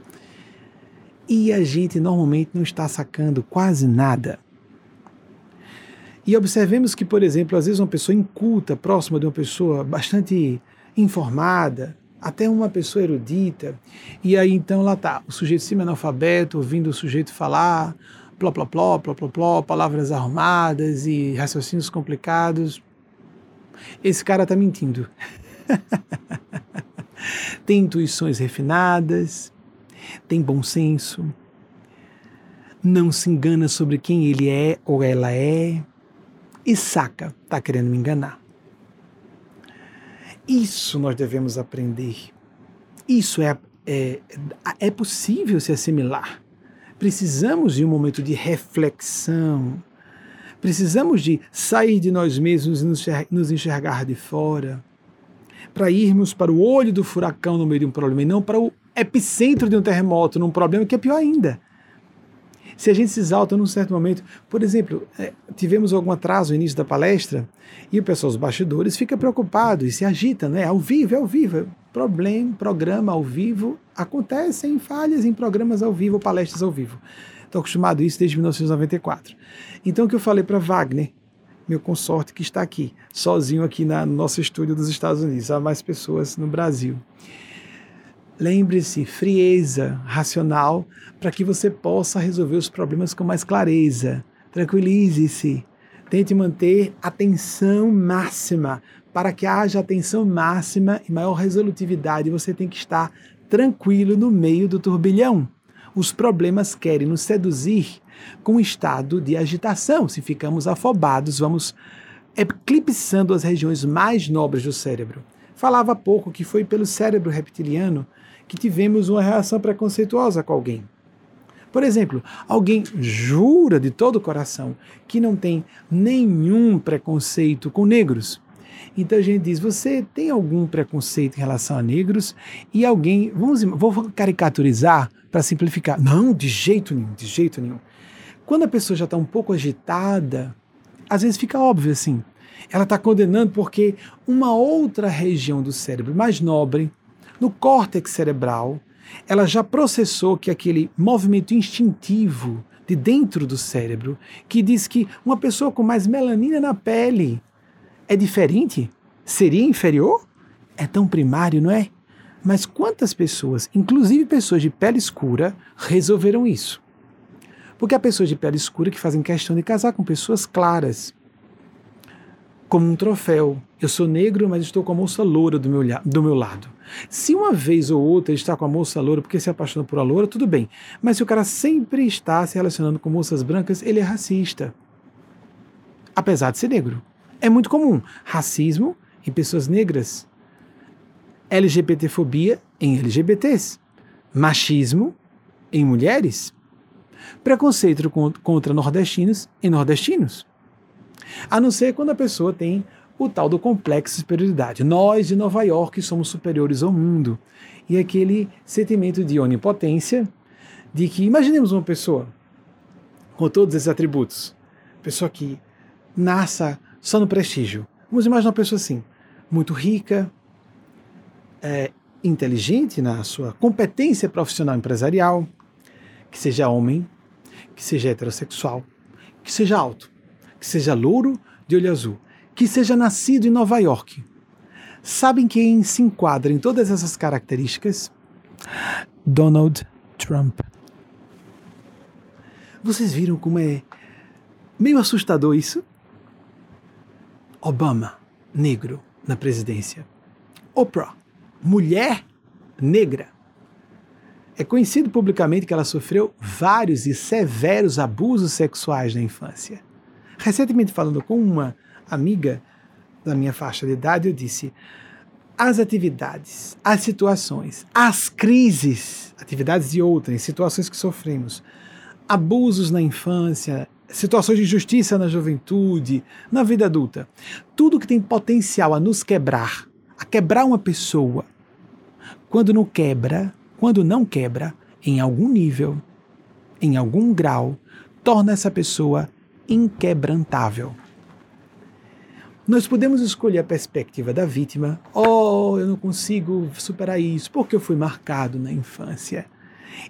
E a gente normalmente não está sacando quase nada. E observemos que, por exemplo, às vezes uma pessoa inculta, próxima de uma pessoa bastante informada, até uma pessoa erudita, e aí então lá está, o sujeito semi-analfabeto, ouvindo o sujeito falar, pló, pló, pló, pló, pló, palavras arrumadas e raciocínios complicados. Esse cara está mentindo. tem intuições refinadas, tem bom senso, não se engana sobre quem ele é ou ela é, e saca, está querendo me enganar. Isso nós devemos aprender. Isso é, é, é possível se assimilar. Precisamos de um momento de reflexão. Precisamos de sair de nós mesmos e nos enxergar de fora. Para irmos para o olho do furacão no meio de um problema e não para o epicentro de um terremoto, num problema que é pior ainda se a gente se exalta num certo momento. Por exemplo, é, tivemos algum atraso no início da palestra e o pessoal dos bastidores fica preocupado e se agita, né? Ao vivo, é ao vivo. Problema, programa ao vivo, acontecem falhas em programas ao vivo, palestras ao vivo. Estou acostumado a isso desde 1994. Então, o que eu falei para Wagner, meu consorte que está aqui, sozinho aqui na, no nosso estúdio dos Estados Unidos, há mais pessoas no Brasil. Lembre-se, frieza racional para que você possa resolver os problemas com mais clareza. Tranquilize-se. Tente manter atenção máxima. Para que haja atenção máxima e maior resolutividade, você tem que estar tranquilo no meio do turbilhão. Os problemas querem nos seduzir com estado de agitação. Se ficamos afobados, vamos eclipsando as regiões mais nobres do cérebro. Falava pouco que foi pelo cérebro reptiliano que tivemos uma reação preconceituosa com alguém. Por exemplo, alguém jura de todo o coração que não tem nenhum preconceito com negros. Então a gente diz: você tem algum preconceito em relação a negros? E alguém, vamos, vou caricaturizar para simplificar. Não, de jeito nenhum, de jeito nenhum. Quando a pessoa já está um pouco agitada, às vezes fica óbvio assim. Ela está condenando porque uma outra região do cérebro mais nobre, no córtex cerebral, ela já processou que aquele movimento instintivo de dentro do cérebro, que diz que uma pessoa com mais melanina na pele é diferente, seria inferior, é tão primário, não é? Mas quantas pessoas, inclusive pessoas de pele escura, resolveram isso? Porque há pessoas de pele escura que fazem questão de casar com pessoas claras, como um troféu. Eu sou negro, mas estou com a moça loura do meu, do meu lado. Se uma vez ou outra ele está com a moça loura porque se apaixona por a loura, tudo bem. Mas se o cara sempre está se relacionando com moças brancas, ele é racista. Apesar de ser negro. É muito comum racismo em pessoas negras, LGBTfobia em LGBTs, machismo em mulheres, preconceito contra nordestinos em nordestinos. A não ser quando a pessoa tem o tal do complexo de superioridade. Nós de Nova York somos superiores ao mundo. E aquele sentimento de onipotência, de que imaginemos uma pessoa com todos esses atributos, pessoa que nasça só no prestígio. Vamos imaginar uma pessoa assim, muito rica, é, inteligente na sua competência profissional empresarial, que seja homem, que seja heterossexual, que seja alto, que seja louro de olho azul, que seja nascido em Nova York. Sabem quem se enquadra em todas essas características? Donald Trump. Vocês viram como é meio assustador isso? Obama, negro, na presidência. Oprah, mulher negra. É conhecido publicamente que ela sofreu vários e severos abusos sexuais na infância. Recentemente, falando com uma amiga da minha faixa de idade, eu disse: as atividades, as situações, as crises, atividades de outras, situações que sofremos, abusos na infância, situações de injustiça na juventude, na vida adulta, tudo que tem potencial a nos quebrar, a quebrar uma pessoa, quando não quebra, quando não quebra, em algum nível, em algum grau, torna essa pessoa inquebrantável. Nós podemos escolher a perspectiva da vítima. Oh, eu não consigo superar isso porque eu fui marcado na infância.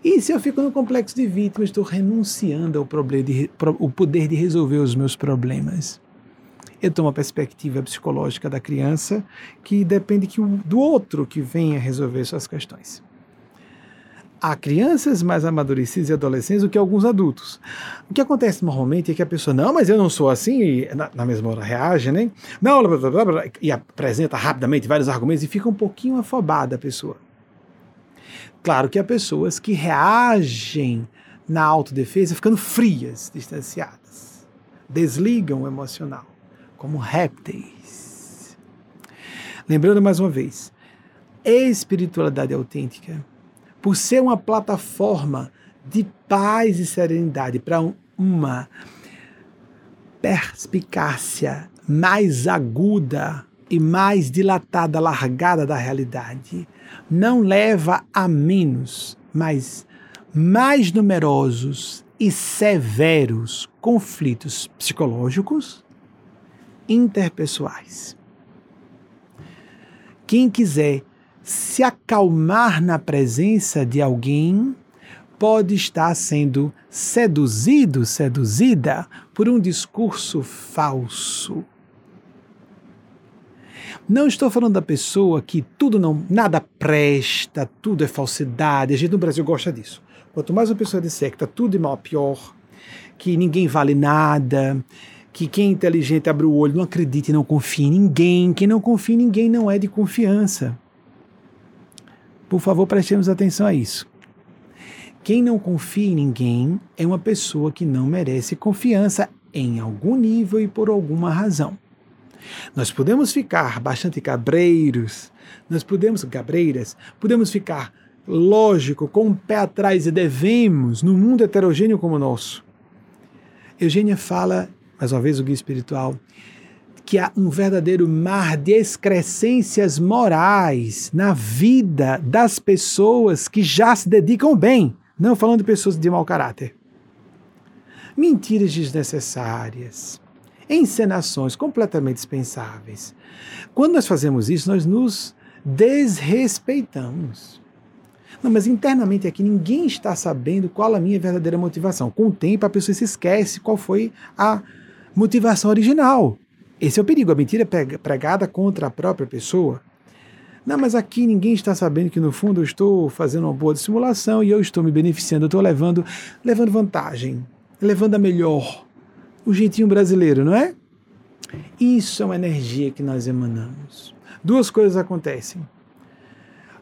E se eu fico no complexo de vítima, estou renunciando ao, de, o poder de resolver os meus problemas. Eu tomo a perspectiva psicológica da criança, que depende que do outro que venha resolver suas questões há crianças mais amadurecidas e adolescentes do que alguns adultos. O que acontece normalmente é que a pessoa, não, mas eu não sou assim, e na, na mesma hora reage, né? Não, blá, blá, blá, blá, e apresenta rapidamente vários argumentos e fica um pouquinho afobada a pessoa. Claro que há pessoas que reagem na autodefesa ficando frias, distanciadas, desligam o emocional, como répteis. Lembrando mais uma vez, espiritualidade autêntica por ser uma plataforma de paz e serenidade para um, uma perspicácia mais aguda e mais dilatada, largada da realidade, não leva a menos, mas mais numerosos e severos conflitos psicológicos interpessoais. Quem quiser se acalmar na presença de alguém pode estar sendo seduzido, seduzida por um discurso falso. Não estou falando da pessoa que tudo não, nada presta, tudo é falsidade. A gente no Brasil gosta disso. Quanto mais uma pessoa disser que está tudo de mal a pior, que ninguém vale nada, que quem é inteligente abre o olho, não acredita e não confia em ninguém. Quem não confia em ninguém não é de confiança. Por favor, prestemos atenção a isso. Quem não confia em ninguém é uma pessoa que não merece confiança em algum nível e por alguma razão. Nós podemos ficar bastante cabreiros, nós podemos, cabreiras, podemos ficar, lógico, com o pé atrás e devemos, num mundo heterogêneo como o nosso. Eugênia fala, mais uma vez o guia espiritual, que há um verdadeiro mar de excrescências morais na vida das pessoas que já se dedicam bem, não falando de pessoas de mau caráter. Mentiras desnecessárias, encenações completamente dispensáveis. Quando nós fazemos isso, nós nos desrespeitamos. Não, mas internamente aqui ninguém está sabendo qual a minha verdadeira motivação. Com o tempo a pessoa se esquece qual foi a motivação original. Esse é o perigo, a mentira pregada contra a própria pessoa. Não, mas aqui ninguém está sabendo que no fundo eu estou fazendo uma boa dissimulação e eu estou me beneficiando, eu estou levando, levando vantagem, levando a melhor. O jeitinho brasileiro, não é? Isso é uma energia que nós emanamos. Duas coisas acontecem.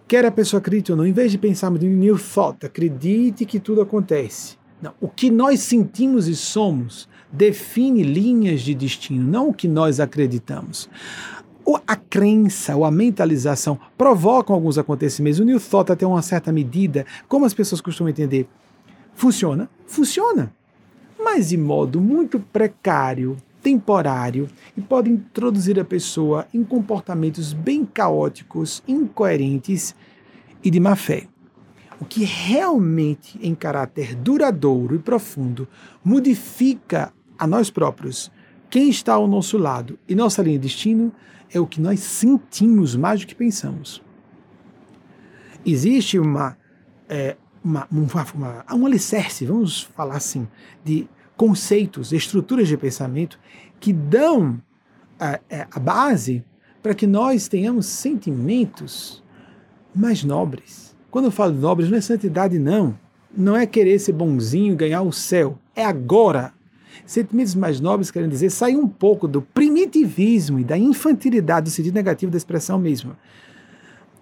Quer a pessoa acredite ou não, em vez de pensarmos em new thought, acredite que tudo acontece. Não, o que nós sentimos e somos define linhas de destino, não o que nós acreditamos. A crença ou a mentalização provocam alguns acontecimentos. O New Thought, até uma certa medida, como as pessoas costumam entender, funciona? Funciona. Mas de modo muito precário, temporário e pode introduzir a pessoa em comportamentos bem caóticos, incoerentes e de má fé. O que realmente, em caráter duradouro e profundo, modifica a nós próprios, quem está ao nosso lado e nossa linha de destino é o que nós sentimos mais do que pensamos. Existe uma, é, uma, uma, uma, um alicerce, vamos falar assim, de conceitos, estruturas de pensamento que dão a, é, a base para que nós tenhamos sentimentos mais nobres. Quando eu falo nobres, não é santidade, não. Não é querer ser bonzinho, ganhar o céu. É agora, Sentimentos mais nobres querem dizer sair um pouco do primitivismo e da infantilidade, do sentido negativo da expressão mesmo.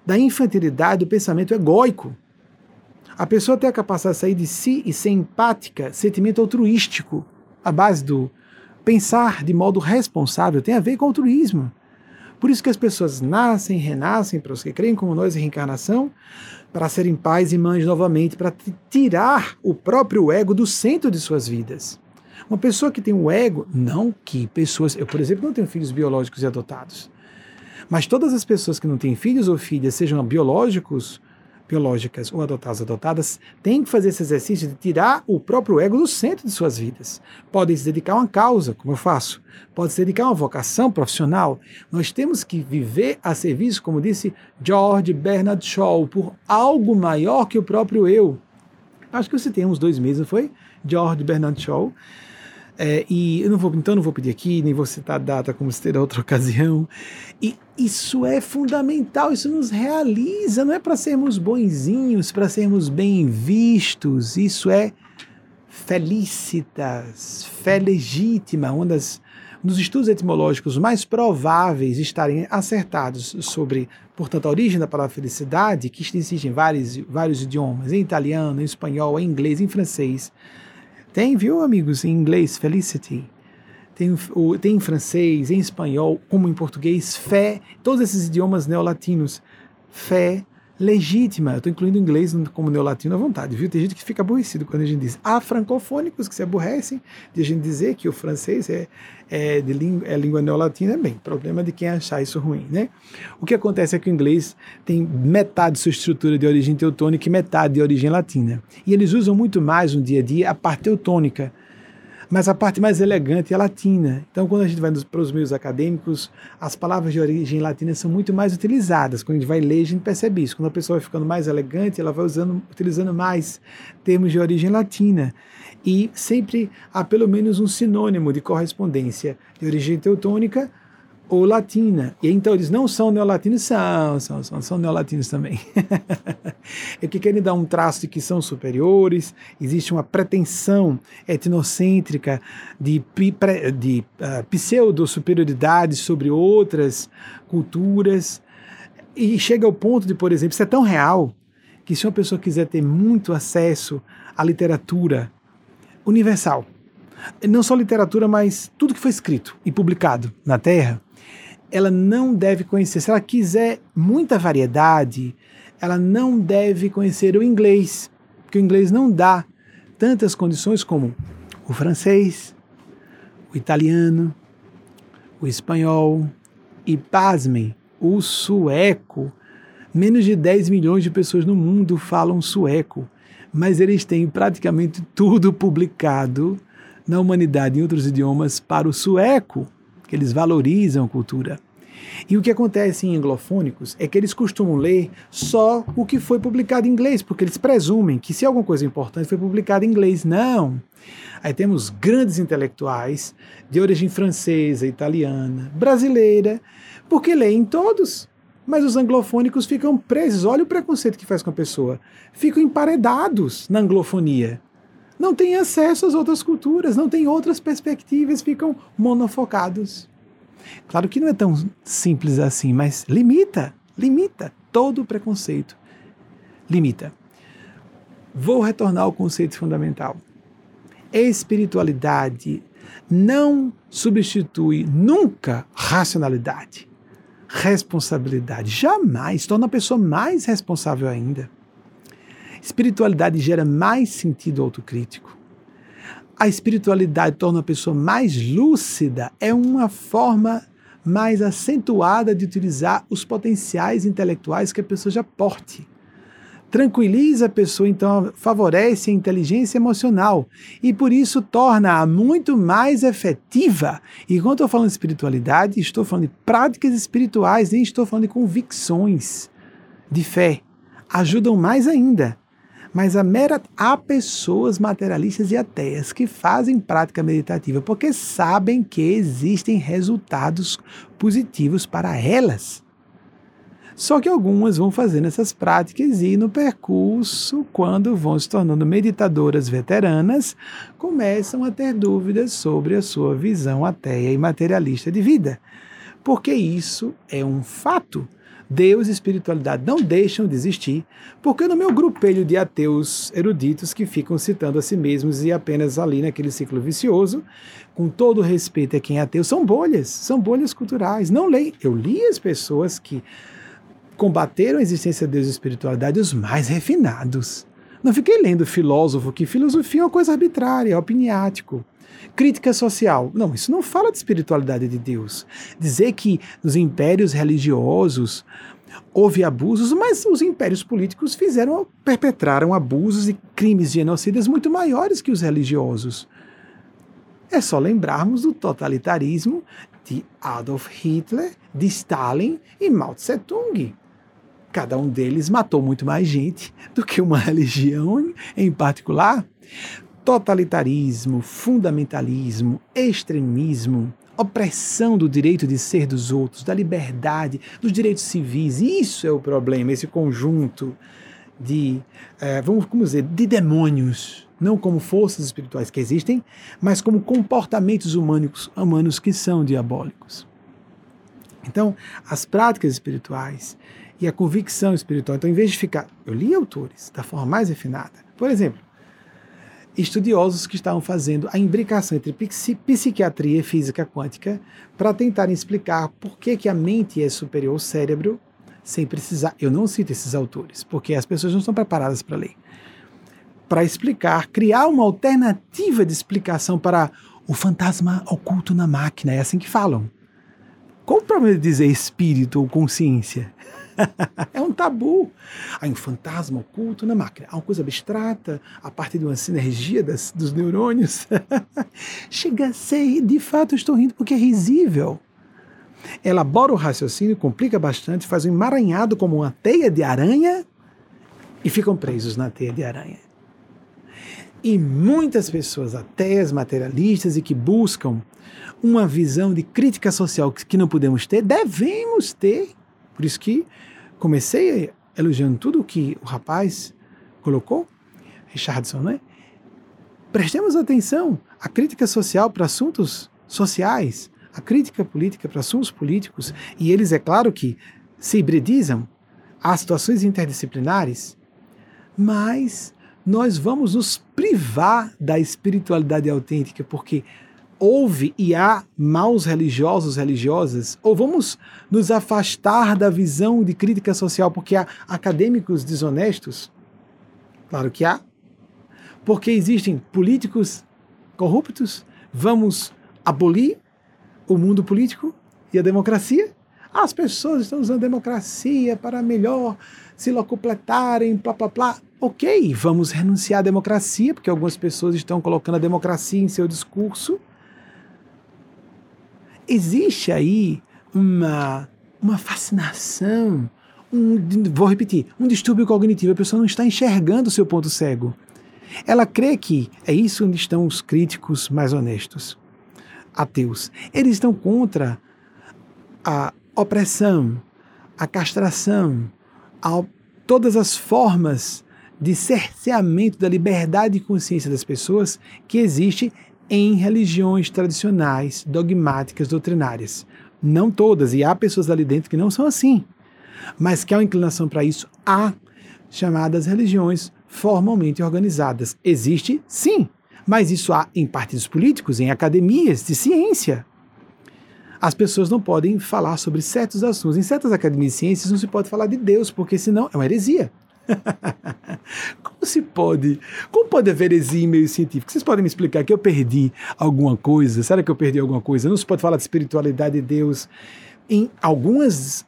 Da infantilidade do pensamento egóico. A pessoa tem a capacidade de sair de si e ser empática, sentimento altruístico, a base do pensar de modo responsável, tem a ver com altruísmo. Por isso que as pessoas nascem, renascem, para os que creem como nós em reencarnação, para serem pais e mães novamente, para tirar o próprio ego do centro de suas vidas. Uma pessoa que tem um ego, não que pessoas. Eu, por exemplo, não tenho filhos biológicos e adotados. Mas todas as pessoas que não têm filhos ou filhas, sejam biológicos biológicas ou adotadas adotadas têm que fazer esse exercício de tirar o próprio ego do centro de suas vidas. Podem se dedicar a uma causa, como eu faço. Pode se dedicar a uma vocação profissional. Nós temos que viver a serviço, como disse George Bernard Shaw, por algo maior que o próprio eu. Acho que você tem uns dois meses, não foi? George Bernard Shaw. É, e eu não vou, então não vou pedir aqui, nem vou citar a data como se terá outra ocasião. E isso é fundamental, isso nos realiza, não é para sermos bonzinhos, para sermos bem vistos, isso é felicitas, fé legítima, uma das um dos estudos etimológicos mais prováveis estarem acertados sobre, portanto, a origem da palavra felicidade, que existe em vários, vários idiomas, em italiano, em espanhol, em inglês, em francês, tem, viu, amigos, em inglês, felicity. Tem, tem em francês, em espanhol, como em português, fé, todos esses idiomas neolatinos. Fé legítima. Eu estou incluindo o inglês como neolatino à vontade, viu? Tem gente que fica aborrecido quando a gente diz. Há francofônicos que se aborrecem de a gente dizer que o francês é, é, de língua, é língua neolatina. Bem, problema de quem achar isso ruim, né? O que acontece é que o inglês tem metade de sua estrutura de origem teutônica e metade de origem latina. E eles usam muito mais no dia a dia a parte teutônica mas a parte mais elegante é latina. Então, quando a gente vai para os meios acadêmicos, as palavras de origem latina são muito mais utilizadas. Quando a gente vai ler, a gente percebe isso. Quando a pessoa vai ficando mais elegante, ela vai usando, utilizando mais termos de origem latina. E sempre há pelo menos um sinônimo de correspondência de origem teutônica ou latina. E então eles não são neolatinos, são, são, são, são neolatinos também. é que querem dar um traço de que são superiores, existe uma pretensão etnocêntrica de, de uh, pseudo-superioridade sobre outras culturas. E chega ao ponto de, por exemplo, isso é tão real que se uma pessoa quiser ter muito acesso à literatura universal, não só literatura, mas tudo que foi escrito e publicado na Terra, ela não deve conhecer. Se ela quiser muita variedade, ela não deve conhecer o inglês, porque o inglês não dá tantas condições como o francês, o italiano, o espanhol e, pasmem, o sueco. Menos de 10 milhões de pessoas no mundo falam sueco, mas eles têm praticamente tudo publicado na humanidade em outros idiomas para o sueco que eles valorizam a cultura. E o que acontece em anglofônicos é que eles costumam ler só o que foi publicado em inglês, porque eles presumem que se alguma coisa importante foi publicada em inglês. Não. Aí temos grandes intelectuais de origem francesa, italiana, brasileira, porque leem todos. Mas os anglofônicos ficam presos. Olha o preconceito que faz com a pessoa. Ficam emparedados na anglofonia não têm acesso às outras culturas, não têm outras perspectivas, ficam monofocados. Claro que não é tão simples assim, mas limita, limita todo o preconceito. Limita. Vou retornar ao conceito fundamental. Espiritualidade não substitui nunca racionalidade, responsabilidade. Jamais torna a pessoa mais responsável ainda. Espiritualidade gera mais sentido autocrítico. A espiritualidade torna a pessoa mais lúcida, é uma forma mais acentuada de utilizar os potenciais intelectuais que a pessoa já porte. Tranquiliza a pessoa, então favorece a inteligência emocional e por isso torna-a muito mais efetiva. E quando estou falando de espiritualidade, estou falando de práticas espirituais, nem estou falando de convicções de fé. Ajudam mais ainda mas a mera, há pessoas materialistas e ateias que fazem prática meditativa porque sabem que existem resultados positivos para elas. Só que algumas vão fazendo essas práticas e no percurso, quando vão se tornando meditadoras veteranas, começam a ter dúvidas sobre a sua visão ateia e materialista de vida porque isso é um fato. Deus e espiritualidade não deixam de existir, porque no meu grupelho de ateus eruditos que ficam citando a si mesmos e apenas ali naquele ciclo vicioso, com todo respeito a quem é ateu, são bolhas, são bolhas culturais. Não leio. Eu li as pessoas que combateram a existência de Deus e espiritualidade, os mais refinados. Não fiquei lendo filósofo, que filosofia é uma coisa arbitrária, é opiniático. Crítica social. Não, isso não fala de espiritualidade de Deus. Dizer que nos impérios religiosos houve abusos, mas os impérios políticos fizeram, perpetraram abusos e crimes genocidas muito maiores que os religiosos. É só lembrarmos do totalitarismo de Adolf Hitler, de Stalin e Mao Tse Tung. Cada um deles matou muito mais gente do que uma religião em particular totalitarismo, fundamentalismo, extremismo, opressão do direito de ser dos outros, da liberdade, dos direitos civis. Isso é o problema, esse conjunto de, é, vamos como dizer, de demônios, não como forças espirituais que existem, mas como comportamentos humanos, humanos que são diabólicos. Então, as práticas espirituais e a convicção espiritual, então, em vez de ficar, eu li autores da forma mais refinada. Por exemplo, estudiosos que estavam fazendo a imbricação entre psiquiatria e física quântica para tentarem explicar por que, que a mente é superior ao cérebro sem precisar. Eu não cito esses autores, porque as pessoas não estão preparadas para ler. Para explicar, criar uma alternativa de explicação para o fantasma oculto na máquina, é assim que falam. Qual o problema de dizer espírito ou consciência? é um tabu. Há um fantasma oculto na máquina. Há uma coisa abstrata, a partir de uma sinergia das, dos neurônios. Chega a ser, de fato, estou rindo porque é risível. Elabora o raciocínio, complica bastante, faz um emaranhado como uma teia de aranha e ficam presos na teia de aranha. E muitas pessoas ateias, materialistas e que buscam uma visão de crítica social que não podemos ter, devemos ter. Por isso que comecei elogiando tudo o que o rapaz colocou, Richardson, né? Prestemos atenção à crítica social para assuntos sociais, a crítica política para assuntos políticos, e eles, é claro que se hibridizam a situações interdisciplinares, mas nós vamos nos privar da espiritualidade autêntica, porque houve e há maus religiosos, religiosas, ou vamos nos afastar da visão de crítica social porque há acadêmicos desonestos? Claro que há. Porque existem políticos corruptos? Vamos abolir o mundo político e a democracia? As pessoas estão usando a democracia para melhor se locupletarem, blá blá blá. Ok, vamos renunciar à democracia, porque algumas pessoas estão colocando a democracia em seu discurso existe aí uma, uma fascinação, um, vou repetir, um distúrbio cognitivo. A pessoa não está enxergando o seu ponto cego. Ela crê que é isso onde estão os críticos mais honestos, ateus. Eles estão contra a opressão, a castração, a, todas as formas de cerceamento da liberdade de consciência das pessoas que existe em religiões tradicionais, dogmáticas, doutrinárias. Não todas, e há pessoas ali dentro que não são assim. Mas que há uma inclinação para isso, há chamadas religiões formalmente organizadas. Existe, sim, mas isso há em partidos políticos, em academias de ciência. As pessoas não podem falar sobre certos assuntos. Em certas academias de ciências não se pode falar de Deus, porque senão é uma heresia. como se pode? Como pode haver heresia em meio científico? Vocês podem me explicar que eu perdi alguma coisa? Será que eu perdi alguma coisa? Não se pode falar de espiritualidade de Deus em algumas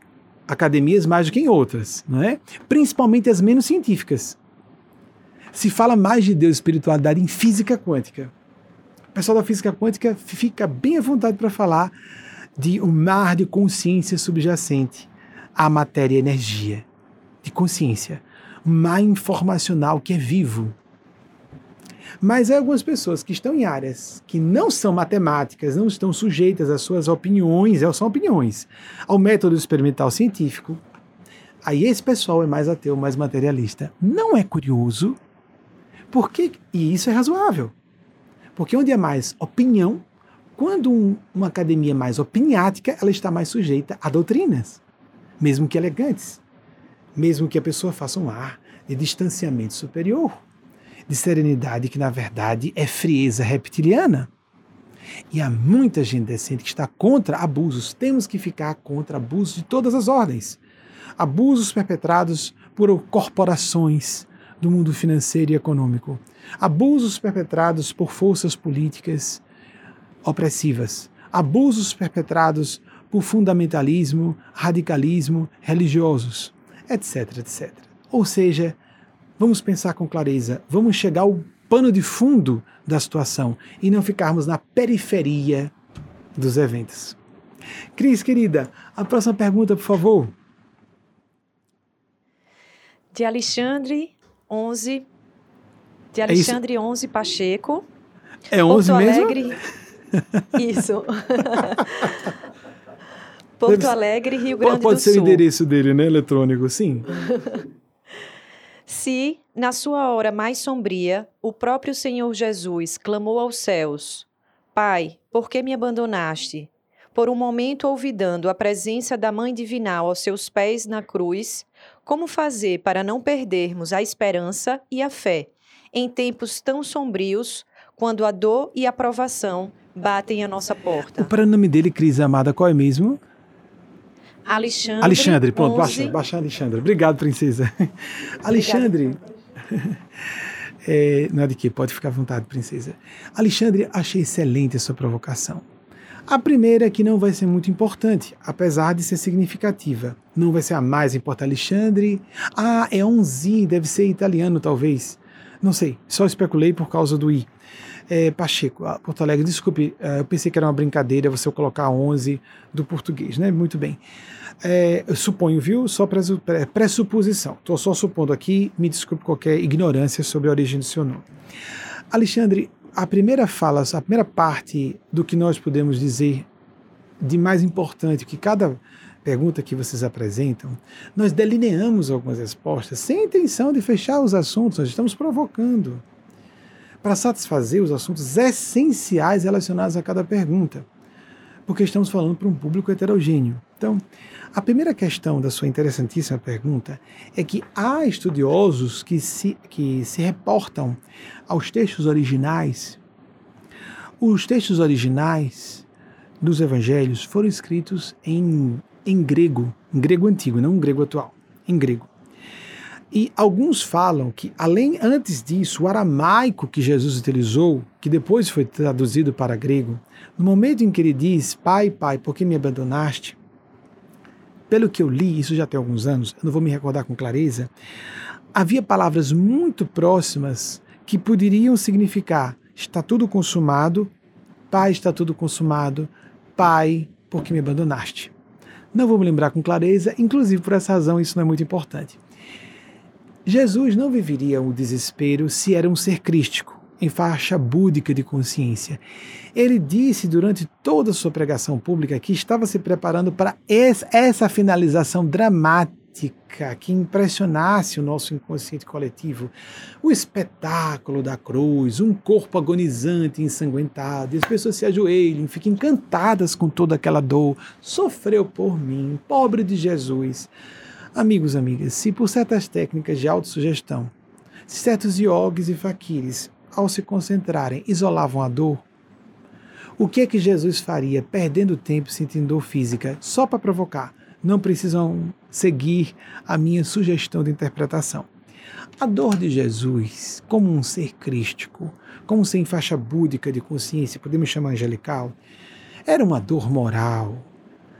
academias mais do que em outras, não é? Principalmente as menos científicas. Se fala mais de Deus e espiritualidade em física quântica. O pessoal da física quântica fica bem à vontade para falar de um mar de consciência subjacente à matéria e energia, de consciência mar informacional que é vivo. Mas há algumas pessoas que estão em áreas que não são matemáticas, não estão sujeitas às suas opiniões, são opiniões, ao método experimental científico. Aí esse pessoal é mais ateu, mais materialista. Não é curioso? Porque, e isso é razoável. Porque onde há mais opinião, quando um, uma academia é mais opiniática, ela está mais sujeita a doutrinas, mesmo que elegantes, mesmo que a pessoa faça um ar de distanciamento superior, de serenidade que na verdade é frieza reptiliana. E há muita gente decente que está contra abusos. Temos que ficar contra abusos de todas as ordens. Abusos perpetrados por corporações do mundo financeiro e econômico. Abusos perpetrados por forças políticas opressivas. Abusos perpetrados por fundamentalismo, radicalismo, religiosos, etc, etc. Ou seja, vamos pensar com clareza, vamos chegar ao pano de fundo da situação e não ficarmos na periferia dos eventos. Cris, querida, a próxima pergunta, por favor. De Alexandre 11, de é Alexandre é 11 Pacheco. É 11 Porto mesmo? Alegre. Isso. Porto Deve... Alegre, Rio Grande Pode do Sul. Pode ser o endereço dele, né, eletrônico, sim. Se, na sua hora mais sombria, o próprio Senhor Jesus clamou aos céus: Pai, por que me abandonaste? Por um momento olvidando a presença da Mãe Divinal aos seus pés na cruz, como fazer para não perdermos a esperança e a fé em tempos tão sombrios, quando a dor e a provação batem à nossa porta? O pronome dele, Cris Amada, qual é mesmo? Alexandre. Alexandre, pronto, baixa, baixa Alexandre. Obrigado, princesa. Alexandre. É, não é de que, pode ficar à vontade, princesa. Alexandre, achei excelente a sua provocação. A primeira é que não vai ser muito importante, apesar de ser significativa. Não vai ser a mais importante. Alexandre. Ah, é Onzi, deve ser italiano, talvez. Não sei, só especulei por causa do I. É, Pacheco, ah, Porto Alegre, desculpe, é, eu pensei que era uma brincadeira você colocar 11 do português, né? Muito bem. É, eu suponho, viu? Só pressuposição. Estou só supondo aqui, me desculpe qualquer ignorância sobre a origem do seu nome. Alexandre, a primeira fala, a primeira parte do que nós podemos dizer de mais importante que cada pergunta que vocês apresentam, nós delineamos algumas respostas sem intenção de fechar os assuntos, nós estamos provocando para satisfazer os assuntos essenciais relacionados a cada pergunta, porque estamos falando para um público heterogêneo. Então, a primeira questão da sua interessantíssima pergunta é que há estudiosos que se, que se reportam aos textos originais. Os textos originais dos evangelhos foram escritos em, em grego, em grego antigo, não em grego atual, em grego. E alguns falam que, além antes disso, o aramaico que Jesus utilizou, que depois foi traduzido para grego, no momento em que ele diz: Pai, Pai, por que me abandonaste? Pelo que eu li, isso já tem alguns anos, eu não vou me recordar com clareza, havia palavras muito próximas que poderiam significar: está tudo consumado, Pai, está tudo consumado, Pai, por que me abandonaste? Não vou me lembrar com clareza, inclusive por essa razão isso não é muito importante. Jesus não viveria o desespero se era um ser crístico, em faixa búdica de consciência. Ele disse durante toda a sua pregação pública que estava se preparando para essa finalização dramática que impressionasse o nosso inconsciente coletivo. O espetáculo da cruz, um corpo agonizante, ensanguentado, e as pessoas se ajoelham, ficam encantadas com toda aquela dor. Sofreu por mim, pobre de Jesus. Amigos, amigas, se por certas técnicas de autossugestão, certos iogues e faquires, ao se concentrarem, isolavam a dor, o que é que Jesus faria perdendo tempo sentindo dor física só para provocar? Não precisam seguir a minha sugestão de interpretação. A dor de Jesus, como um ser crístico, como sem faixa búdica de consciência, podemos chamar angelical, era uma dor moral,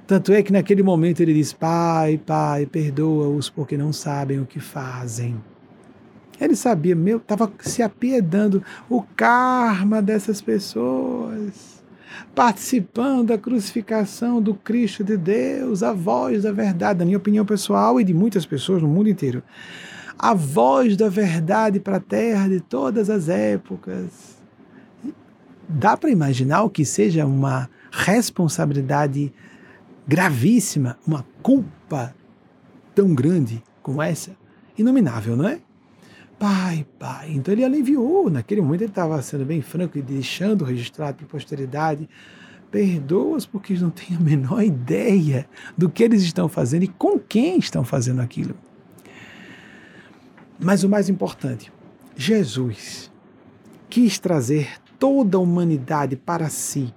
tanto é que naquele momento ele diz: Pai, Pai, perdoa-os porque não sabem o que fazem. Ele sabia, meu, estava se apiedando o karma dessas pessoas, participando da crucificação do Cristo de Deus, a voz da verdade, na minha opinião pessoal e de muitas pessoas no mundo inteiro. A voz da verdade para a terra de todas as épocas. Dá para imaginar o que seja uma responsabilidade gravíssima, uma culpa tão grande como essa, inominável, não é? Pai, pai. Então ele aliviou, naquele momento ele estava sendo bem franco e deixando registrado para a posteridade. perdoa-os porque eles não têm a menor ideia do que eles estão fazendo e com quem estão fazendo aquilo. Mas o mais importante, Jesus quis trazer toda a humanidade para si,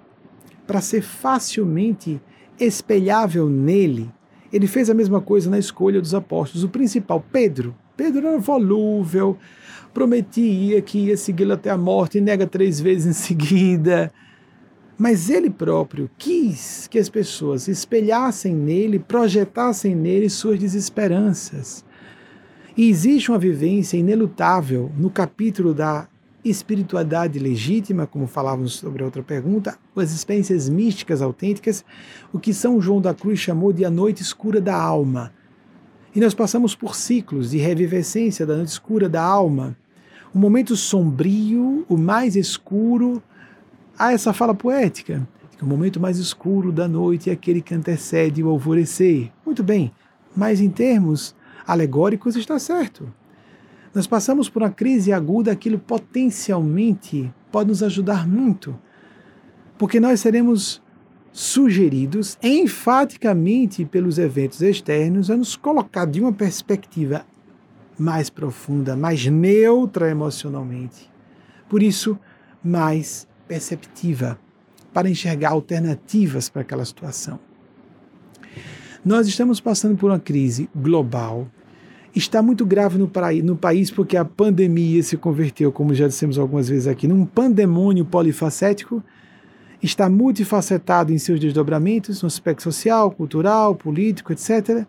para ser facilmente espelhável nele. Ele fez a mesma coisa na escolha dos apóstolos. O principal, Pedro. Pedro era volúvel, prometia que ia segui-lo até a morte e nega três vezes em seguida. Mas ele próprio quis que as pessoas espelhassem nele, projetassem nele suas desesperanças. E existe uma vivência inelutável no capítulo da espiritualidade legítima, como falávamos sobre a outra pergunta, as experiências místicas autênticas, o que São João da Cruz chamou de a noite escura da alma. E nós passamos por ciclos de revivescência da noite escura da alma. O momento sombrio, o mais escuro, há essa fala poética, o momento mais escuro da noite é aquele que antecede o alvorecer. Muito bem, mas em termos alegóricos está certo. Nós passamos por uma crise aguda, aquilo potencialmente pode nos ajudar muito, porque nós seremos sugeridos enfaticamente pelos eventos externos a nos colocar de uma perspectiva mais profunda, mais neutra emocionalmente. Por isso, mais perceptiva, para enxergar alternativas para aquela situação. Nós estamos passando por uma crise global está muito grave no, no país porque a pandemia se converteu, como já dissemos algumas vezes aqui, num pandemônio polifacético, está multifacetado em seus desdobramentos, no aspecto social, cultural, político, etc.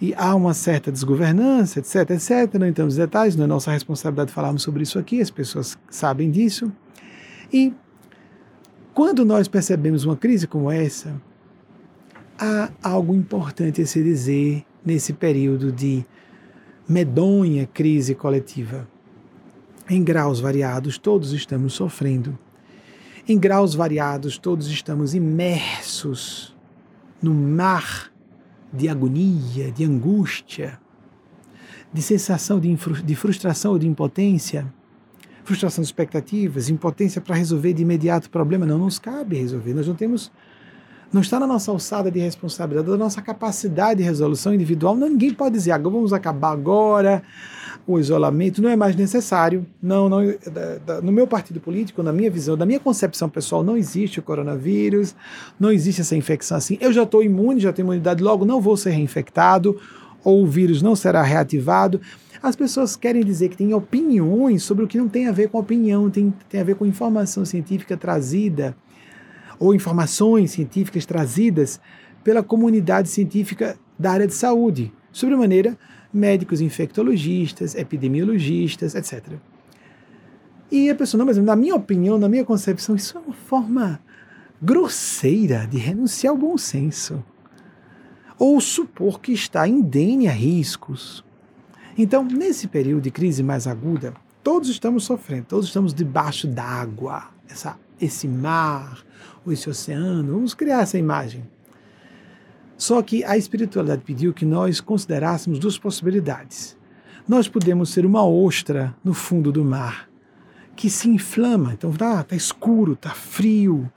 E há uma certa desgovernança, etc, etc. Não entramos em detalhes, não é nossa responsabilidade falarmos sobre isso aqui, as pessoas sabem disso. E quando nós percebemos uma crise como essa, há algo importante a se dizer nesse período de medonha crise coletiva. Em graus variados, todos estamos sofrendo. Em graus variados, todos estamos imersos no mar de agonia, de angústia, de sensação de, de frustração ou de impotência, frustração de expectativas, impotência para resolver de imediato o problema. Não nos cabe resolver, nós não temos não está na nossa alçada de responsabilidade, da nossa capacidade de resolução individual. Ninguém pode dizer, agora vamos acabar agora, o isolamento não é mais necessário. Não, não, no meu partido político, na minha visão, na minha concepção pessoal, não existe o coronavírus, não existe essa infecção assim. Eu já estou imune, já tenho imunidade, logo não vou ser reinfectado, ou o vírus não será reativado. As pessoas querem dizer que tem opiniões sobre o que não tem a ver com opinião, tem, tem a ver com informação científica trazida ou informações científicas trazidas pela comunidade científica da área de saúde, sobremaneira médicos infectologistas, epidemiologistas, etc. E a pessoa, não, mas na minha opinião, na minha concepção, isso é uma forma grosseira de renunciar ao bom senso. Ou supor que está indene a riscos. Então, nesse período de crise mais aguda, todos estamos sofrendo, todos estamos debaixo d'água, esse mar ou esse oceano, vamos criar essa imagem. Só que a espiritualidade pediu que nós considerássemos duas possibilidades. Nós podemos ser uma ostra no fundo do mar, que se inflama, então tá, tá escuro, tá frio,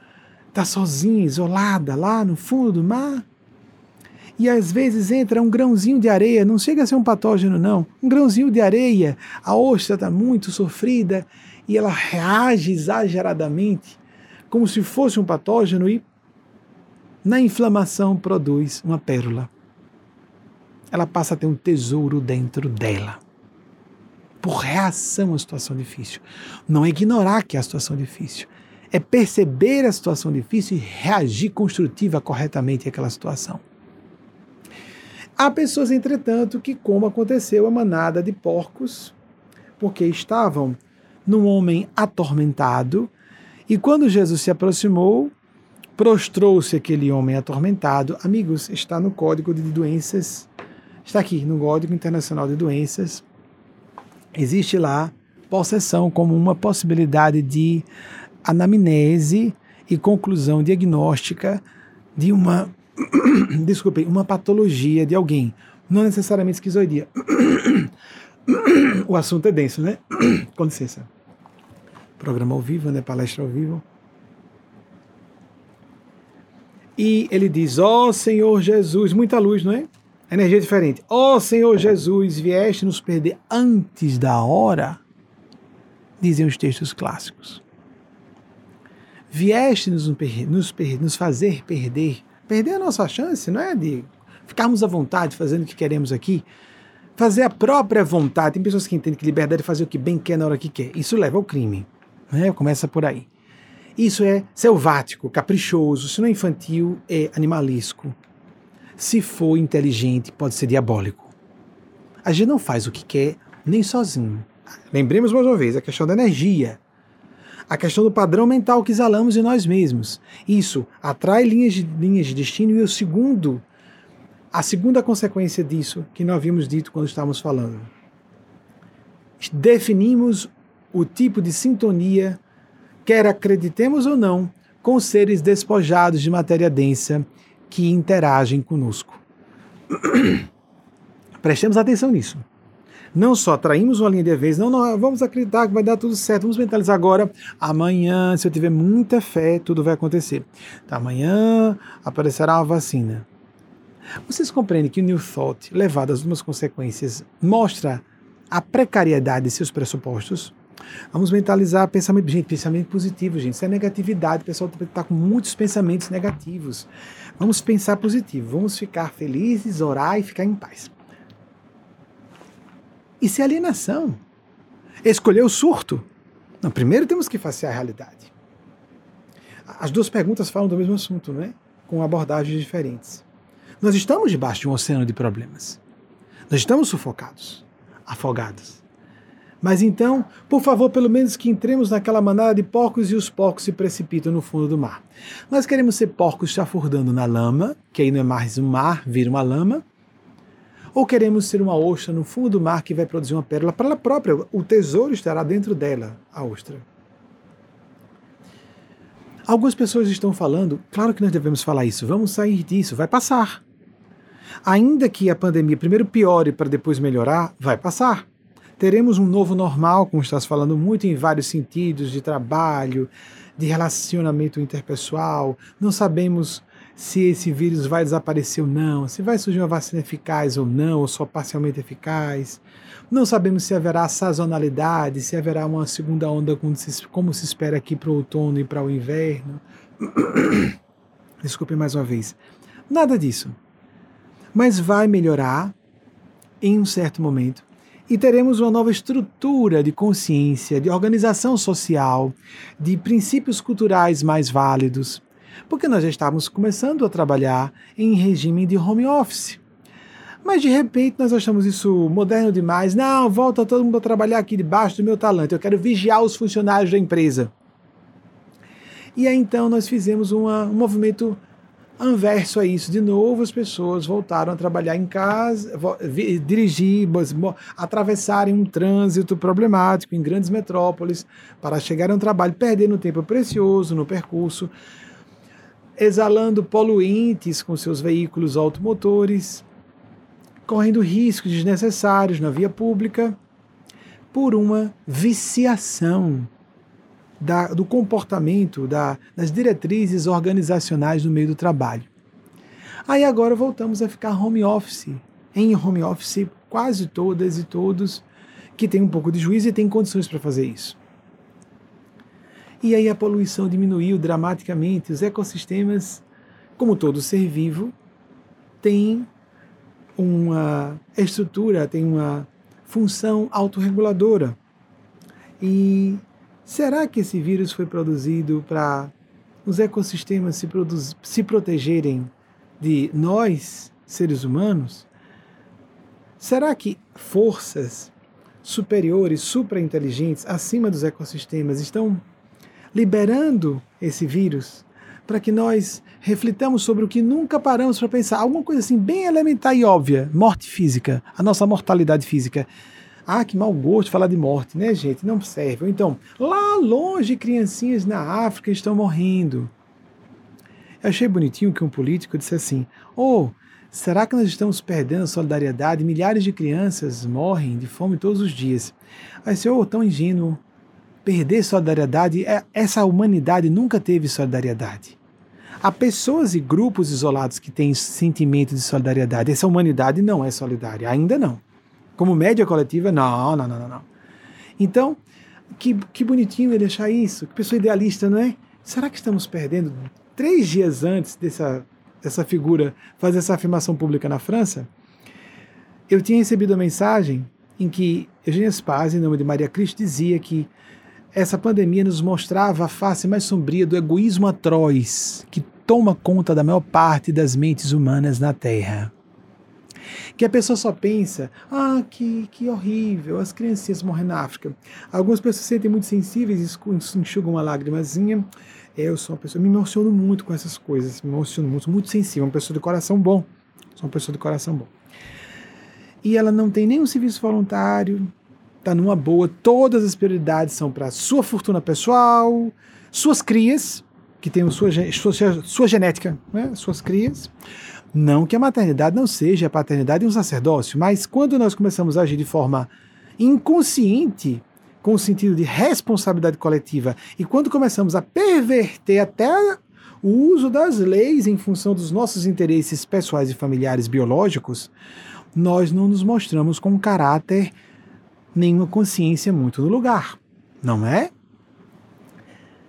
tá sozinha, isolada lá no fundo do mar. E às vezes entra um grãozinho de areia, não chega a ser um patógeno, não. Um grãozinho de areia, a ostra está muito sofrida e ela reage exageradamente como se fosse um patógeno e na inflamação produz uma pérola. Ela passa a ter um tesouro dentro dela. Por reação à situação difícil. Não é ignorar que é a situação difícil. É perceber a situação difícil e reagir construtiva corretamente àquela situação. Há pessoas, entretanto, que, como aconteceu a manada de porcos, porque estavam num homem atormentado, e quando Jesus se aproximou, prostrou-se aquele homem atormentado. Amigos, está no Código de Doenças, está aqui no Código Internacional de Doenças. Existe lá possessão como uma possibilidade de anamnese e conclusão diagnóstica de uma, desculpe, uma patologia de alguém, não necessariamente esquizoidia. o assunto é denso, né? Com licença programa ao vivo, né? Palestra ao vivo. E ele diz: Ó oh, Senhor Jesus, muita luz, não é? Energia diferente. Ó oh, Senhor Jesus, vieste nos perder antes da hora, dizem os textos clássicos. Vieste nos, nos, nos fazer perder. Perder a nossa chance, não é de ficarmos à vontade fazendo o que queremos aqui. Fazer a própria vontade. Tem pessoas que entendem que liberdade é fazer o que bem quer na hora que quer. Isso leva ao crime. Né? Começa por aí. Isso é selvático, caprichoso. Se não é infantil, é animalesco. Se for inteligente, pode ser diabólico. A gente não faz o que quer nem sozinho. Lembremos mais uma vez a questão da energia. A questão do padrão mental que exalamos em nós mesmos. Isso atrai linhas de, linhas de destino e o segundo, a segunda consequência disso que nós havíamos dito quando estávamos falando. Definimos o tipo de sintonia quer acreditemos ou não, com seres despojados de matéria densa que interagem conosco. Prestemos atenção nisso. Não só traímos uma linha de vez, não, não, vamos acreditar que vai dar tudo certo, vamos mentalizar agora. Amanhã, se eu tiver muita fé, tudo vai acontecer. Então, amanhã aparecerá uma vacina. Vocês compreendem que o New Thought, levado às duas consequências, mostra a precariedade de seus pressupostos? Vamos mentalizar pensamento. Gente, pensamento positivo, gente. Isso é negatividade. O pessoal está com muitos pensamentos negativos. Vamos pensar positivo. Vamos ficar felizes, orar e ficar em paz. Isso é alienação. Escolher o surto. Não, primeiro temos que fazer a realidade. As duas perguntas falam do mesmo assunto, não é? Com abordagens diferentes. Nós estamos debaixo de um oceano de problemas. Nós estamos sufocados, afogados. Mas então, por favor, pelo menos que entremos naquela manada de porcos e os porcos se precipitam no fundo do mar. Nós queremos ser porcos chafurdando na lama, que aí não é mais um mar, vira uma lama. Ou queremos ser uma ostra no fundo do mar que vai produzir uma pérola para ela própria. O tesouro estará dentro dela, a ostra. Algumas pessoas estão falando, claro que nós devemos falar isso, vamos sair disso, vai passar. Ainda que a pandemia primeiro piore para depois melhorar, vai passar teremos um novo normal, como estás falando muito em vários sentidos, de trabalho, de relacionamento interpessoal. Não sabemos se esse vírus vai desaparecer ou não, se vai surgir uma vacina eficaz ou não, ou só parcialmente eficaz. Não sabemos se haverá sazonalidade, se haverá uma segunda onda como se, como se espera aqui para o outono e para o inverno. Desculpe mais uma vez. Nada disso. Mas vai melhorar em um certo momento e teremos uma nova estrutura de consciência, de organização social, de princípios culturais mais válidos, porque nós já estávamos começando a trabalhar em regime de home office. Mas de repente nós achamos isso moderno demais. Não, volta todo mundo a trabalhar aqui debaixo do meu talento. Eu quero vigiar os funcionários da empresa. E aí então nós fizemos uma, um movimento Anverso a isso, de novo, as pessoas voltaram a trabalhar em casa, dirigir, atravessarem um trânsito problemático em grandes metrópoles para chegar a um trabalho, perdendo tempo precioso no percurso, exalando poluentes com seus veículos automotores, correndo riscos desnecessários na via pública, por uma viciação da, do comportamento, da, das diretrizes organizacionais no meio do trabalho. Aí agora voltamos a ficar home office. Em home office, quase todas e todos que têm um pouco de juízo e têm condições para fazer isso. E aí a poluição diminuiu dramaticamente. Os ecossistemas, como todo ser vivo, têm uma estrutura, têm uma função autorreguladora. E Será que esse vírus foi produzido para os ecossistemas se, se protegerem de nós, seres humanos? Será que forças superiores, supra-inteligentes, acima dos ecossistemas, estão liberando esse vírus para que nós reflitamos sobre o que nunca paramos para pensar? Alguma coisa assim, bem elementar e óbvia: morte física, a nossa mortalidade física. Ah, que mau gosto falar de morte, né, gente? Não serve. então, lá longe, criancinhas na África estão morrendo. Eu achei bonitinho que um político disse assim: Oh, será que nós estamos perdendo a solidariedade? Milhares de crianças morrem de fome todos os dias. Aí disse: Oh, tão ingênuo. Perder solidariedade, é, essa humanidade nunca teve solidariedade. Há pessoas e grupos isolados que têm sentimento de solidariedade. Essa humanidade não é solidária, ainda não. Como média coletiva, não, não, não, não. Então, que, que bonitinho ele deixar isso, que pessoa idealista, não é? Será que estamos perdendo três dias antes dessa, dessa figura fazer essa afirmação pública na França? Eu tinha recebido uma mensagem em que Eugênia Spaz, em nome de Maria Cristo, dizia que essa pandemia nos mostrava a face mais sombria do egoísmo atroz que toma conta da maior parte das mentes humanas na Terra. Que a pessoa só pensa, ah, que, que horrível, as criancinhas morrem na África. Algumas pessoas se sentem muito sensíveis e enxugam uma lágrimazinha. Eu sou uma pessoa, me emociono muito com essas coisas, me emociono muito, muito sensível, uma pessoa de coração bom. Sou uma pessoa de coração bom. E ela não tem nenhum serviço voluntário, tá numa boa, todas as prioridades são para sua fortuna pessoal, suas crias, que têm sua, sua, sua genética, né? suas crias. Não que a maternidade não seja a paternidade e um sacerdócio, mas quando nós começamos a agir de forma inconsciente, com o sentido de responsabilidade coletiva, e quando começamos a perverter até o uso das leis em função dos nossos interesses pessoais e familiares biológicos, nós não nos mostramos com caráter nenhuma consciência muito no lugar, não é?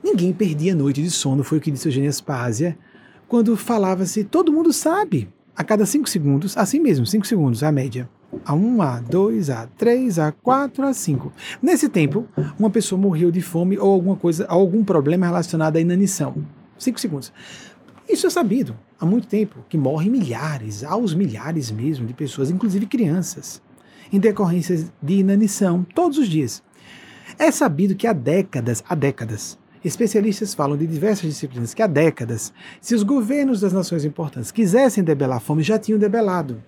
Ninguém perdia noite de sono, foi o que disse Eugênia Spásia, quando falava-se, todo mundo sabe, a cada cinco segundos, assim mesmo, cinco segundos, a média. A 1, A, 2, A, 3, A, 4, A, 5. Nesse tempo, uma pessoa morreu de fome ou alguma coisa, algum problema relacionado à inanição. Cinco segundos. Isso é sabido há muito tempo, que morrem milhares, aos milhares mesmo, de pessoas, inclusive crianças em decorrência de inanição, todos os dias. É sabido que há décadas, há décadas, especialistas falam de diversas disciplinas que há décadas, se os governos das nações importantes quisessem debelar a fome, já tinham debelado.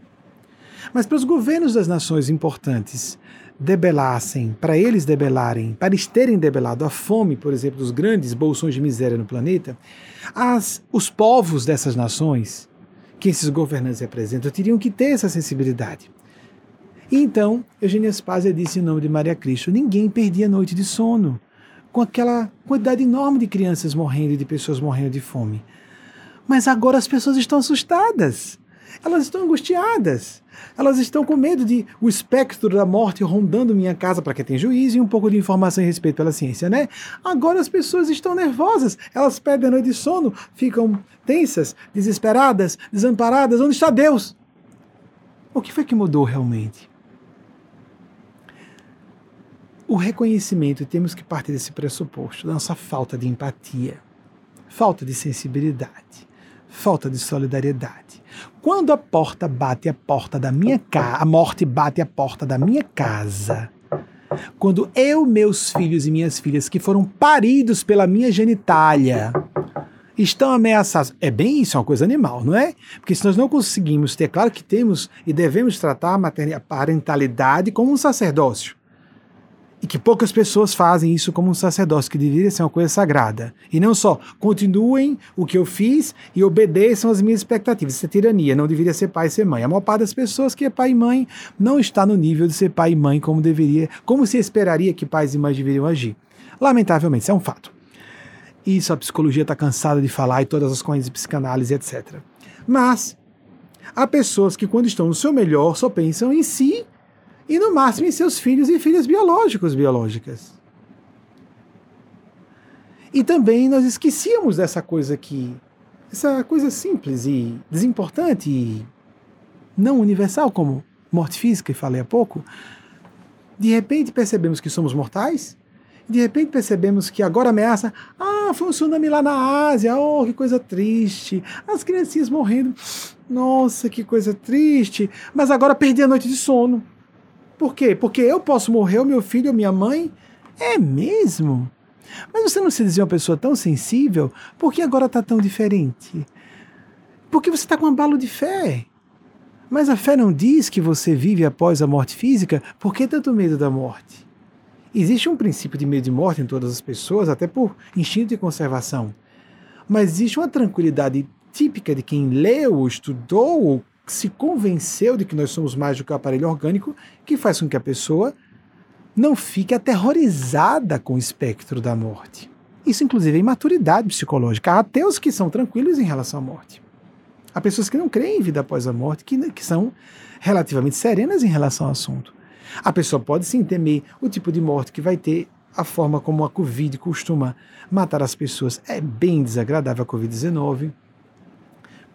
Mas para os governos das nações importantes debelassem, para eles debelarem, para eles terem debelado a fome, por exemplo, dos grandes bolsões de miséria no planeta, as, os povos dessas nações, que esses governantes representam, teriam que ter essa sensibilidade. E então, Eugênia Spazia disse em nome de Maria Cristo: ninguém perdia noite de sono, com aquela quantidade enorme de crianças morrendo e de pessoas morrendo de fome. Mas agora as pessoas estão assustadas, elas estão angustiadas, elas estão com medo de o espectro da morte rondando minha casa para quem tem juízo e um pouco de informação e respeito pela ciência, né? Agora as pessoas estão nervosas, elas perdem a noite de sono, ficam tensas, desesperadas, desamparadas. Onde está Deus? O que foi que mudou realmente? O reconhecimento, temos que partir desse pressuposto, da nossa falta de empatia, falta de sensibilidade, falta de solidariedade. Quando a porta bate a porta da minha casa, a morte bate a porta da minha casa, quando eu, meus filhos e minhas filhas que foram paridos pela minha genitália, estão ameaçados. É bem isso, é uma coisa animal, não é? Porque se nós não conseguimos ter, claro que temos e devemos tratar a parentalidade como um sacerdócio. E que poucas pessoas fazem isso como um sacerdócio, que deveria ser uma coisa sagrada. E não só, continuem o que eu fiz e obedeçam às minhas expectativas. Isso é tirania, não deveria ser pai e ser mãe. A maior parte das pessoas que é pai e mãe não está no nível de ser pai e mãe como deveria, como se esperaria que pais e mães deveriam agir. Lamentavelmente, isso é um fato. Isso a psicologia está cansada de falar e todas as correntes de psicanálise, etc. Mas há pessoas que, quando estão no seu melhor, só pensam em si e no máximo em seus filhos e filhas biológicos biológicas. E também nós esquecíamos dessa coisa aqui, essa coisa simples e desimportante e não universal como morte física, e falei há pouco. De repente percebemos que somos mortais, de repente percebemos que agora ameaça, ah, foi um tsunami lá na Ásia, oh, que coisa triste, as criancinhas morrendo, nossa, que coisa triste, mas agora perdi a noite de sono. Por quê? Porque eu posso morrer, o meu filho, ou minha mãe. É mesmo? Mas você não se dizia uma pessoa tão sensível? Por que agora está tão diferente? Porque você está com um balo de fé. Mas a fé não diz que você vive após a morte física. Por que tanto medo da morte? Existe um princípio de medo de morte em todas as pessoas, até por instinto de conservação. Mas existe uma tranquilidade típica de quem leu, estudou ou se convenceu de que nós somos mais do que o aparelho orgânico, que faz com que a pessoa não fique aterrorizada com o espectro da morte. Isso, inclusive, é imaturidade psicológica. Há ateus que são tranquilos em relação à morte. Há pessoas que não creem em vida após a morte, que, que são relativamente serenas em relação ao assunto. A pessoa pode sim temer o tipo de morte que vai ter, a forma como a Covid costuma matar as pessoas. É bem desagradável a Covid-19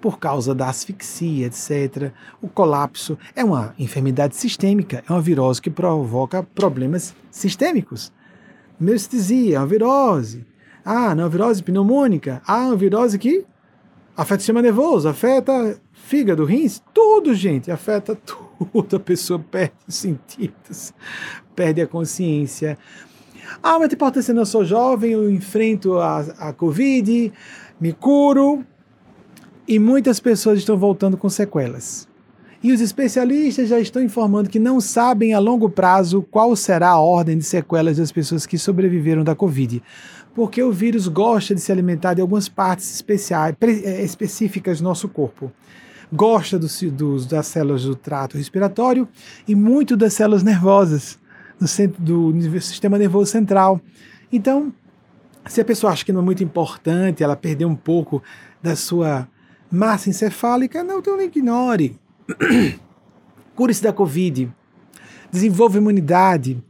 por causa da asfixia, etc. O colapso é uma enfermidade sistêmica, é uma virose que provoca problemas sistêmicos. Miastenia é uma virose. Ah, não é uma virose pneumônica. Ah, é uma virose que afeta o sistema nervoso, afeta fígado, rins, tudo, gente, afeta tudo. A pessoa perde os sentidos, perde a consciência. Ah, mas tem importância, eu sou jovem, eu enfrento a, a Covid, me curo, e muitas pessoas estão voltando com sequelas. E os especialistas já estão informando que não sabem a longo prazo qual será a ordem de sequelas das pessoas que sobreviveram da Covid, porque o vírus gosta de se alimentar de algumas partes especiais, eh, específicas do nosso corpo. Gosta dos, dos, das células do trato respiratório e muito das células nervosas do, centro, do sistema nervoso central. Então, se a pessoa acha que não é muito importante ela perder um pouco da sua massa encefálica, não, então ignore. Cure-se da Covid. Desenvolva imunidade.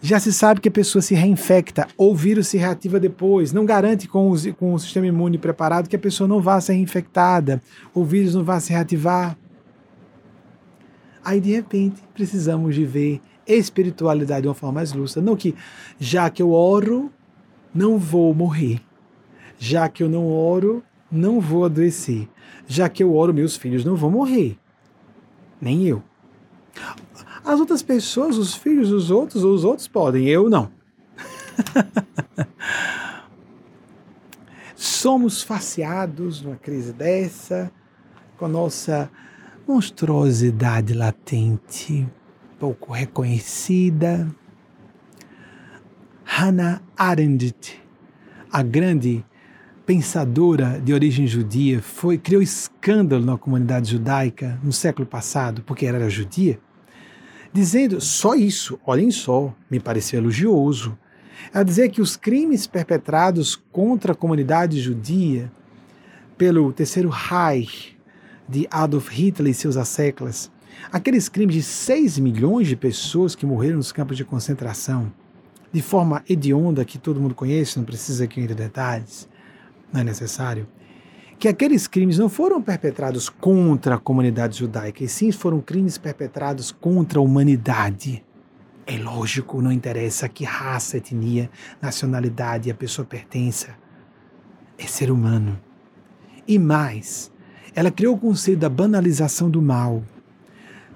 Já se sabe que a pessoa se reinfecta ou o vírus se reativa depois. Não garante com, os, com o sistema imune preparado que a pessoa não vá ser reinfectada, ou o vírus não vá se reativar. Aí, de repente, precisamos de ver espiritualidade de uma forma mais lúcida. Não que, já que eu oro, não vou morrer. Já que eu não oro, não vou adoecer. Já que eu oro, meus filhos não vão morrer. Nem eu. As outras pessoas, os filhos dos outros, os outros podem, eu não. Somos faceados numa crise dessa, com a nossa monstruosidade latente, pouco reconhecida. Hannah Arendt, a grande pensadora de origem judia, foi criou escândalo na comunidade judaica no século passado, porque ela era judia, dizendo só isso, olhem só, me pareceu elogioso. Ela dizia que os crimes perpetrados contra a comunidade judia pelo terceiro Reich de Adolf Hitler e seus asseclas, aqueles crimes de 6 milhões de pessoas que morreram nos campos de concentração, de forma hedionda que todo mundo conhece, não precisa aqui ir em detalhes, não é necessário, que aqueles crimes não foram perpetrados contra a comunidade judaica, e sim foram crimes perpetrados contra a humanidade. É lógico, não interessa que raça, etnia, nacionalidade a pessoa pertença. É ser humano. E mais, ela criou o conceito da banalização do mal.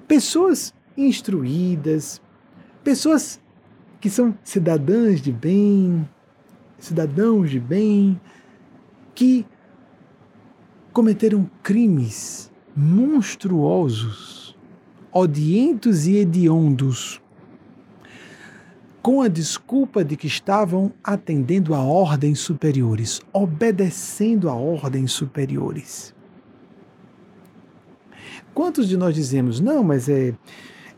Pessoas instruídas, pessoas que são cidadãs de bem, cidadãos de bem, que cometeram crimes monstruosos, odientos e hediondos, com a desculpa de que estavam atendendo a ordens superiores, obedecendo a ordens superiores. Quantos de nós dizemos, não, mas é,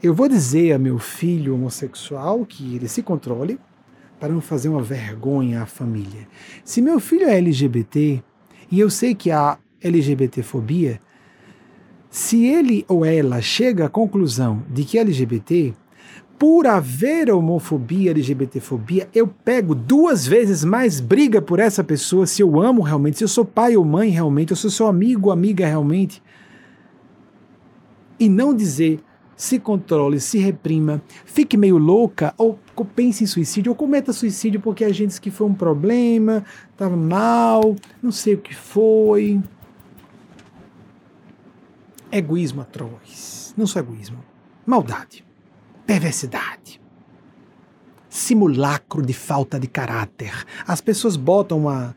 eu vou dizer a meu filho homossexual que ele se controle, para não fazer uma vergonha à família. Se meu filho é LGBT e eu sei que há LGBTfobia, se ele ou ela chega à conclusão de que é LGBT, por haver homofobia, LGBTfobia, eu pego duas vezes mais briga por essa pessoa se eu amo realmente, se eu sou pai ou mãe realmente, eu sou seu amigo ou amiga realmente. E não dizer se controle, se reprima, fique meio louca ou pense em suicídio ou cometa suicídio porque a gente disse que foi um problema, estava mal, não sei o que foi. Egoísmo atroz. Não só egoísmo. Maldade. Perversidade. Simulacro de falta de caráter. As pessoas botam uma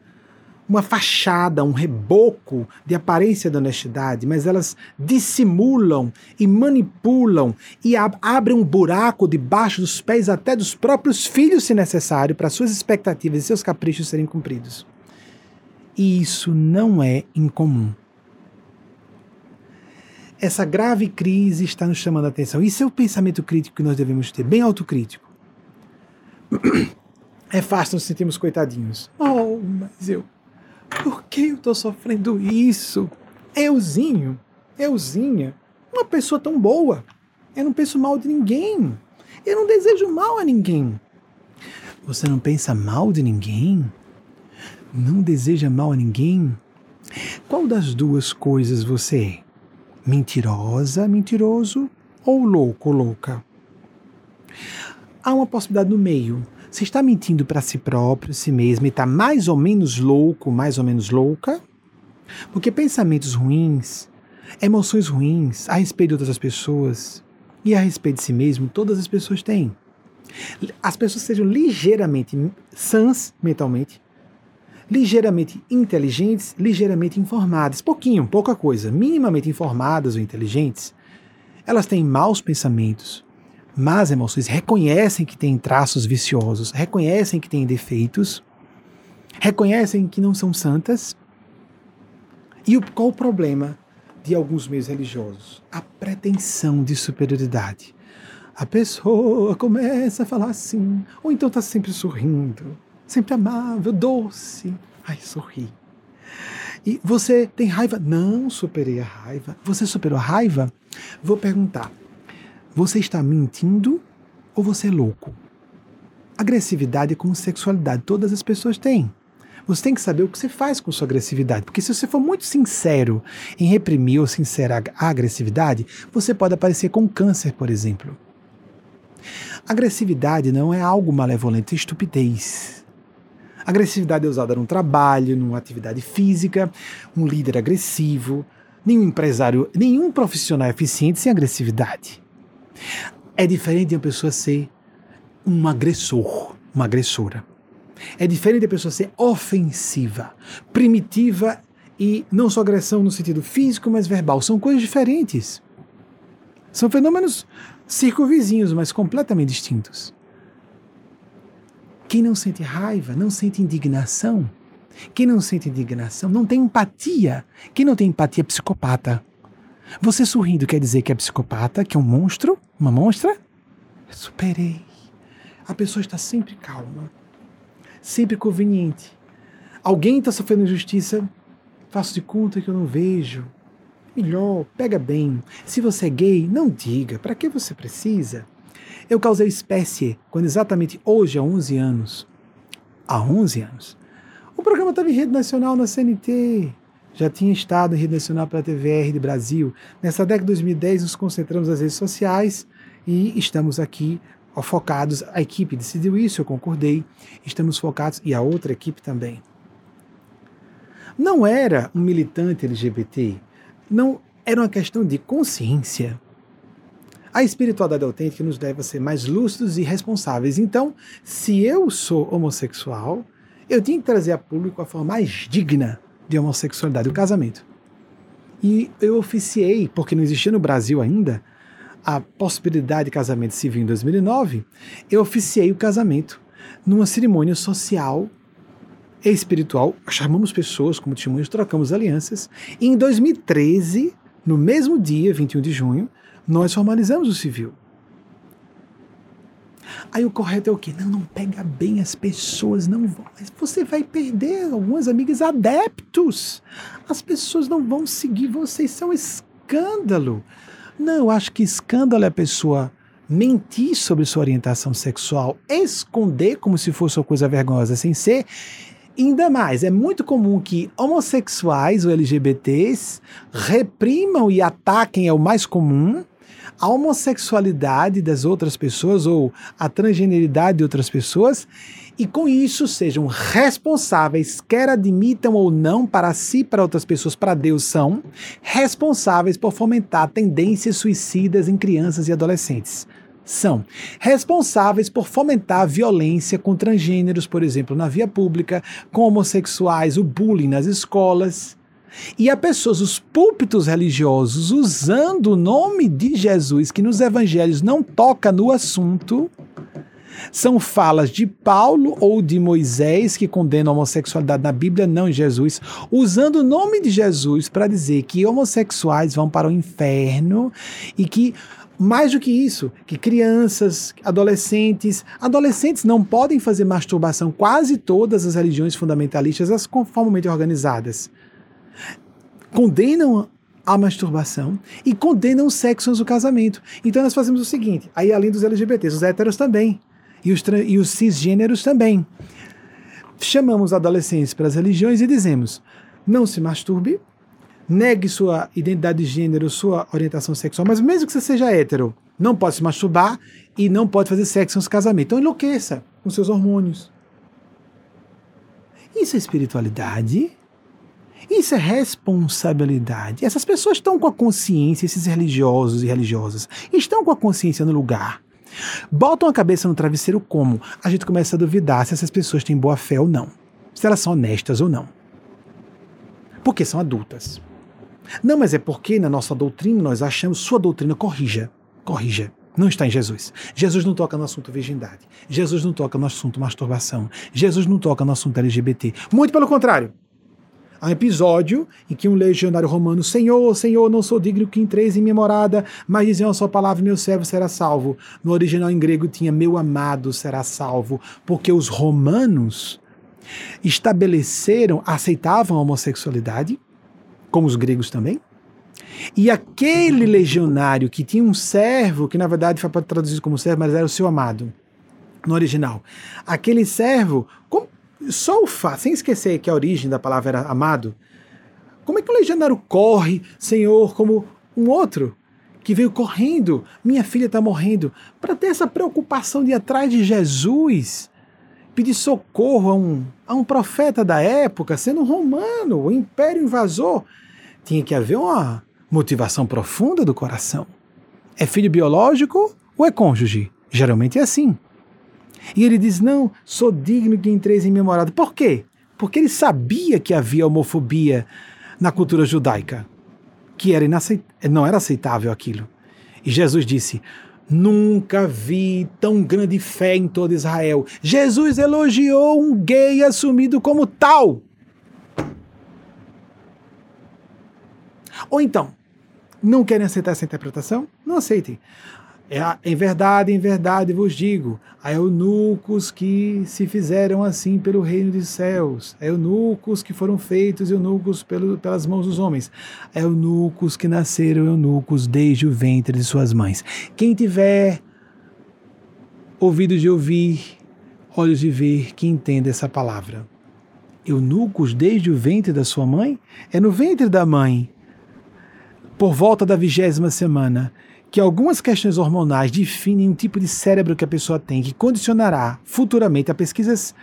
uma fachada, um reboco de aparência da honestidade, mas elas dissimulam e manipulam e ab abrem um buraco debaixo dos pés até dos próprios filhos, se necessário, para suas expectativas e seus caprichos serem cumpridos. E isso não é incomum. Essa grave crise está nos chamando a atenção. Isso é o pensamento crítico que nós devemos ter, bem autocrítico. É fácil nos sentirmos coitadinhos. Oh, mas eu. Por que eu estou sofrendo isso? Euzinho, Euzinha, uma pessoa tão boa. Eu não penso mal de ninguém. Eu não desejo mal a ninguém. Você não pensa mal de ninguém? Não deseja mal a ninguém? Qual das duas coisas você é? Mentirosa, mentiroso ou louco, louca? Há uma possibilidade no meio. Você está mentindo para si próprio, si mesmo, e está mais ou menos louco, mais ou menos louca? Porque pensamentos ruins, emoções ruins a respeito de outras pessoas e a respeito de si mesmo, todas as pessoas têm. As pessoas sejam ligeiramente sãs mentalmente, ligeiramente inteligentes, ligeiramente informadas, pouquinho, pouca coisa, minimamente informadas ou inteligentes, elas têm maus pensamentos, más emoções, reconhecem que têm traços viciosos, reconhecem que têm defeitos, reconhecem que não são santas. E o, qual o problema de alguns meios religiosos? A pretensão de superioridade. A pessoa começa a falar assim, ou então está sempre sorrindo, sempre amável, doce. Ai, sorri. E você tem raiva? Não superei a raiva. Você superou a raiva? Vou perguntar: você está mentindo ou você é louco? Agressividade é como sexualidade, todas as pessoas têm. Você tem que saber o que você faz com sua agressividade, porque se você for muito sincero em reprimir ou sincera a agressividade, você pode aparecer com câncer, por exemplo. Agressividade não é algo malevolente, é estupidez. Agressividade é usada num trabalho, numa atividade física, um líder agressivo, nenhum empresário, nenhum profissional é eficiente sem agressividade. É diferente de uma pessoa ser um agressor, uma agressora. É diferente de a pessoa ser ofensiva, primitiva e não só agressão no sentido físico, mas verbal. São coisas diferentes. São fenômenos circunvizinhos, mas completamente distintos. Quem não sente raiva não sente indignação. Quem não sente indignação não tem empatia. Quem não tem empatia é psicopata. Você sorrindo quer dizer que é psicopata, que é um monstro, uma monstra? Superei. A pessoa está sempre calma, sempre conveniente. Alguém está sofrendo injustiça? Faço de conta que eu não vejo. Melhor, pega bem. Se você é gay, não diga. Para que você precisa? Eu causei espécie quando exatamente hoje, há 11 anos, há 11 anos, o programa estava em rede nacional na CNT, já tinha estado em rede nacional pela TVR de Brasil. Nessa década de 2010 nos concentramos nas redes sociais e estamos aqui focados, a equipe decidiu isso, eu concordei, estamos focados, e a outra equipe também. Não era um militante LGBT, não era uma questão de consciência. A espiritualidade autêntica nos leva a ser mais lúcidos e responsáveis. Então, se eu sou homossexual, eu tenho que trazer a público a forma mais digna de homossexualidade, o casamento. E eu oficiei, porque não existia no Brasil ainda a possibilidade de casamento civil em 2009, eu oficiei o casamento numa cerimônia social e espiritual. Chamamos pessoas como testemunhas, trocamos alianças. E em 2013, no mesmo dia, 21 de junho, nós formalizamos o civil. Aí o correto é o quê? Não, não pega bem as pessoas, não vão. Mas você vai perder algumas amigas adeptos. As pessoas não vão seguir vocês, isso é um escândalo. Não, eu acho que escândalo é a pessoa mentir sobre sua orientação sexual, esconder como se fosse uma coisa vergonhosa sem ser. Ainda mais, é muito comum que homossexuais ou LGBTs reprimam e ataquem, é o mais comum, a homossexualidade das outras pessoas ou a transgeneridade de outras pessoas e com isso sejam responsáveis, quer admitam ou não para si, para outras pessoas, para Deus são responsáveis por fomentar tendências suicidas em crianças e adolescentes. São responsáveis por fomentar a violência com transgêneros, por exemplo, na via pública, com homossexuais, o bullying nas escolas e há pessoas, os púlpitos religiosos, usando o nome de Jesus, que nos evangelhos não toca no assunto, São falas de Paulo ou de Moisés que condenam a homossexualidade na Bíblia, não em Jesus, usando o nome de Jesus para dizer que homossexuais vão para o inferno e que mais do que isso, que crianças, adolescentes, adolescentes não podem fazer masturbação. Quase todas as religiões fundamentalistas, as conformemente organizadas, condenam a masturbação e condenam o sexo antes do casamento. Então nós fazemos o seguinte, aí além dos LGBTs, os héteros também, e os, e os cisgêneros também. Chamamos adolescentes para as religiões e dizemos: não se masturbe, negue sua identidade de gênero, sua orientação sexual, mas mesmo que você seja hétero, não pode se masturbar e não pode fazer sexo do casamento. Então enlouqueça com seus hormônios. Isso é espiritualidade? Isso é responsabilidade. Essas pessoas estão com a consciência, esses religiosos e religiosas, estão com a consciência no lugar. Botam a cabeça no travesseiro como? A gente começa a duvidar se essas pessoas têm boa fé ou não. Se elas são honestas ou não. Porque são adultas. Não, mas é porque na nossa doutrina nós achamos, sua doutrina corrija. Corrija. Não está em Jesus. Jesus não toca no assunto virgindade. Jesus não toca no assunto masturbação. Jesus não toca no assunto LGBT. Muito pelo contrário. Há um episódio em que um legionário romano, Senhor, Senhor, não sou digno que entreis em minha morada, mas dizem a sua palavra, meu servo será salvo. No original em grego tinha meu amado será salvo, porque os romanos estabeleceram, aceitavam a homossexualidade, como os gregos também. E aquele legionário que tinha um servo, que na verdade foi traduzido como servo, mas era o seu amado, no original. Aquele servo, só o fato, sem esquecer que a origem da palavra era amado, como é que o legionário corre, Senhor, como um outro que veio correndo, minha filha está morrendo, para ter essa preocupação de ir atrás de Jesus, pedir socorro a um, a um profeta da época, sendo um romano, o império invasor, tinha que haver uma motivação profunda do coração. É filho biológico ou é cônjuge? Geralmente é assim. E ele diz: Não, sou digno que entreis em morada. Por quê? Porque ele sabia que havia homofobia na cultura judaica, que era não era aceitável aquilo. E Jesus disse: Nunca vi tão grande fé em todo Israel. Jesus elogiou um gay assumido como tal. Ou então, não querem aceitar essa interpretação? Não aceitem. É, em verdade, em verdade vos digo, há eunucos que se fizeram assim pelo reino dos céus, há eunucos que foram feitos eunucos pelo, pelas mãos dos homens, há eunucos que nasceram eunucos desde o ventre de suas mães. Quem tiver ouvidos de ouvir, olhos de ver, que entenda essa palavra. Eunucos desde o ventre da sua mãe? É no ventre da mãe, por volta da vigésima semana que algumas questões hormonais definem um tipo de cérebro que a pessoa tem, que condicionará futuramente a pesquisas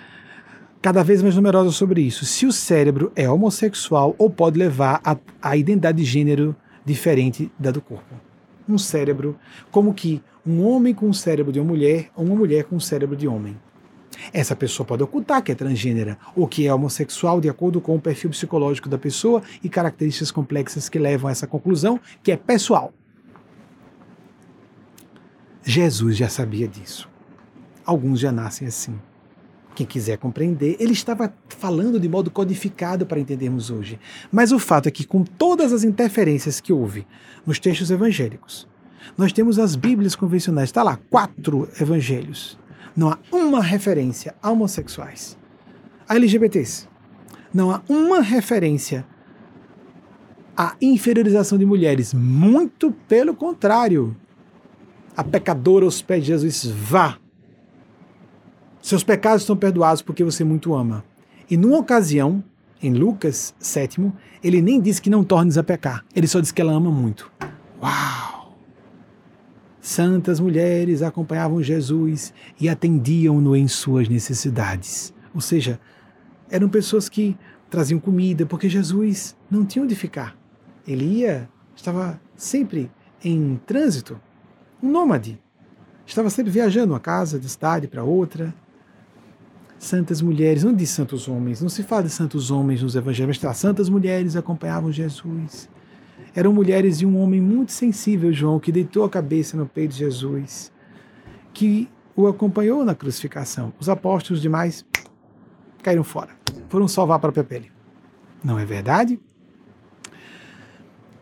cada vez mais numerosas sobre isso. Se o cérebro é homossexual ou pode levar a, a identidade de gênero diferente da do corpo. Um cérebro, como que um homem com o cérebro de uma mulher ou uma mulher com o cérebro de homem. Essa pessoa pode ocultar que é transgênera ou que é homossexual de acordo com o perfil psicológico da pessoa e características complexas que levam a essa conclusão, que é pessoal. Jesus já sabia disso. Alguns já nascem assim. Quem quiser compreender, ele estava falando de modo codificado para entendermos hoje. Mas o fato é que, com todas as interferências que houve nos textos evangélicos, nós temos as Bíblias convencionais, está lá, quatro evangelhos. Não há uma referência a homossexuais, a LGBTs. Não há uma referência à inferiorização de mulheres. Muito pelo contrário a pecadora aos pés de Jesus, vá. Seus pecados estão perdoados porque você muito ama. E numa ocasião, em Lucas 7, ele nem diz que não tornes a pecar, ele só diz que ela ama muito. Uau! Santas mulheres acompanhavam Jesus e atendiam-no em suas necessidades. Ou seja, eram pessoas que traziam comida, porque Jesus não tinha onde ficar. Ele ia, estava sempre em trânsito nômade. Estava sempre viajando uma casa, de cidade para outra. Santas mulheres, não diz santos homens, não se fala de santos homens nos evangelhos, mas santas mulheres acompanhavam Jesus. Eram mulheres de um homem muito sensível, João, que deitou a cabeça no peito de Jesus, que o acompanhou na crucificação. Os apóstolos demais caíram fora. Foram salvar a própria pele. Não é verdade?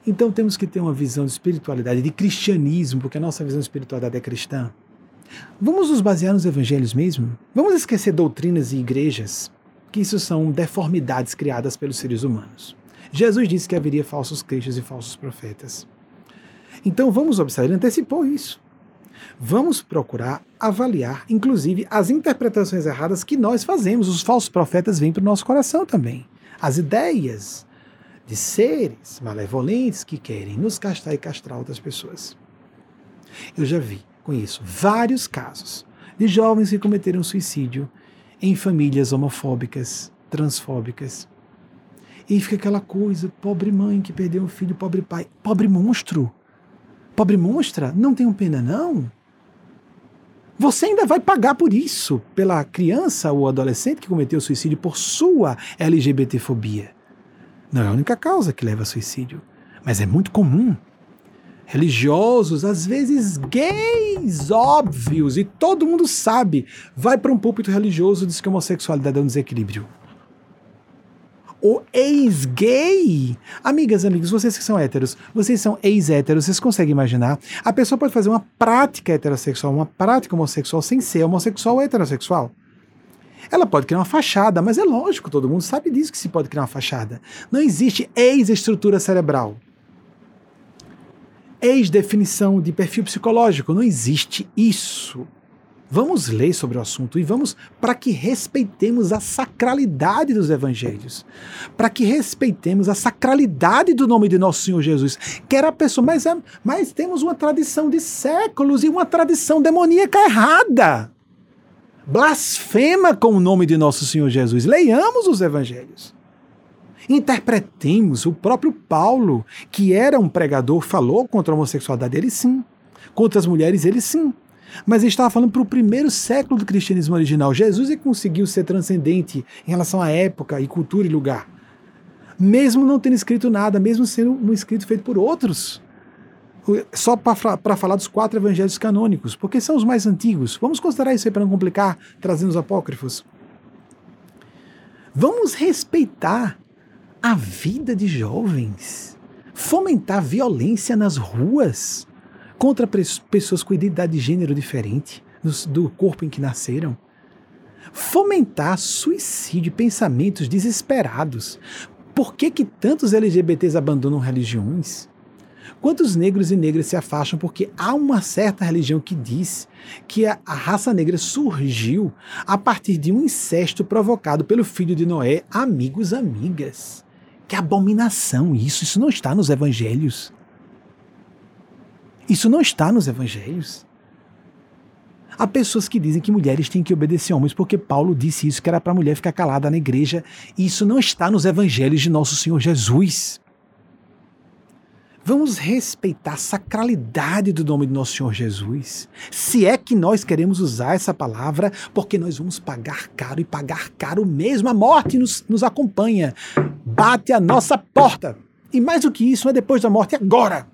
Então temos que ter uma visão de espiritualidade, de cristianismo, porque a nossa visão de espiritualidade é cristã. Vamos nos basear nos evangelhos mesmo? Vamos esquecer doutrinas e igrejas, que isso são deformidades criadas pelos seres humanos. Jesus disse que haveria falsos cristos e falsos profetas. Então vamos observar, ele antecipou isso. Vamos procurar avaliar, inclusive, as interpretações erradas que nós fazemos. Os falsos profetas vêm para o nosso coração também. As ideias de seres malevolentes que querem nos castar e castrar outras pessoas. Eu já vi, conheço vários casos de jovens que cometeram suicídio em famílias homofóbicas, transfóbicas. E fica aquela coisa, pobre mãe que perdeu um filho, pobre pai, pobre monstro. Pobre monstra, não tenham pena não. Você ainda vai pagar por isso, pela criança ou adolescente que cometeu suicídio por sua LGBTfobia. Não é a única causa que leva a suicídio, mas é muito comum. Religiosos, às vezes gays, óbvios, e todo mundo sabe, vai para um púlpito religioso e diz que a homossexualidade é um desequilíbrio o ex-gay. Amigas, amigos, vocês que são héteros, vocês são ex-héteros, vocês conseguem imaginar? A pessoa pode fazer uma prática heterossexual, uma prática homossexual sem ser homossexual ou heterossexual. Ela pode criar uma fachada, mas é lógico, todo mundo sabe disso que se pode criar uma fachada. Não existe ex-estrutura cerebral. Ex-definição de perfil psicológico, não existe isso. Vamos ler sobre o assunto e vamos para que respeitemos a sacralidade dos evangelhos, para que respeitemos a sacralidade do nome de nosso Senhor Jesus, que era a pessoa, mas, é, mas temos uma tradição de séculos e uma tradição demoníaca errada. Blasfema com o nome de nosso Senhor Jesus. Leiamos os evangelhos. Interpretemos o próprio Paulo, que era um pregador, falou contra a homossexualidade, ele sim. Contra as mulheres, ele sim. Mas ele estava falando para o primeiro século do cristianismo original. Jesus é conseguiu ser transcendente em relação à época e cultura e lugar. Mesmo não tendo escrito nada, mesmo sendo um escrito feito por outros. Só para falar dos quatro evangelhos canônicos, porque são os mais antigos. Vamos considerar isso aí para não complicar, trazendo os apócrifos. Vamos respeitar a vida de jovens, fomentar violência nas ruas contra pessoas com identidade de gênero diferente do corpo em que nasceram. Fomentar suicídio, pensamentos desesperados. Por que, que tantos LGBTs abandonam religiões? Quantos negros e negras se afastam porque há uma certa religião que diz que a, a, raça negra surgiu a partir de um incesto provocado pelo filho de Noé, amigos, amigas. Que abominação isso, isso não está nos evangelhos. Isso não está nos evangelhos. Há pessoas que dizem que mulheres têm que obedecer homens porque Paulo disse isso, que era para a mulher ficar calada na igreja. E isso não está nos evangelhos de nosso Senhor Jesus. Vamos respeitar a sacralidade do nome de nosso Senhor Jesus. Se é que nós queremos usar essa palavra, porque nós vamos pagar caro e pagar caro mesmo. A morte nos, nos acompanha, bate a nossa porta. E mais do que isso, é depois da morte, agora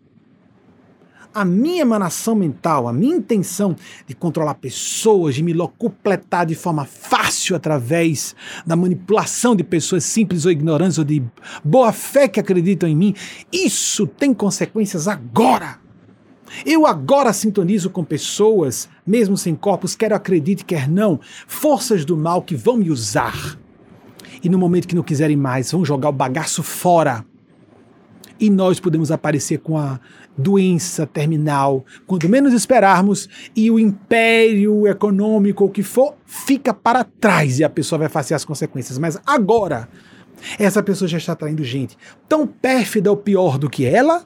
a minha emanação mental, a minha intenção de controlar pessoas, de me locupletar de forma fácil através da manipulação de pessoas simples ou ignorantes ou de boa fé que acreditam em mim, isso tem consequências agora. Eu agora sintonizo com pessoas, mesmo sem corpos, quer acredite, quer não, forças do mal que vão me usar. E no momento que não quiserem mais, vão jogar o bagaço fora e nós podemos aparecer com a doença terminal quando menos esperarmos e o império econômico, o que for, fica para trás e a pessoa vai fazer as consequências. Mas agora, essa pessoa já está atraindo gente tão pérfida ou pior do que ela.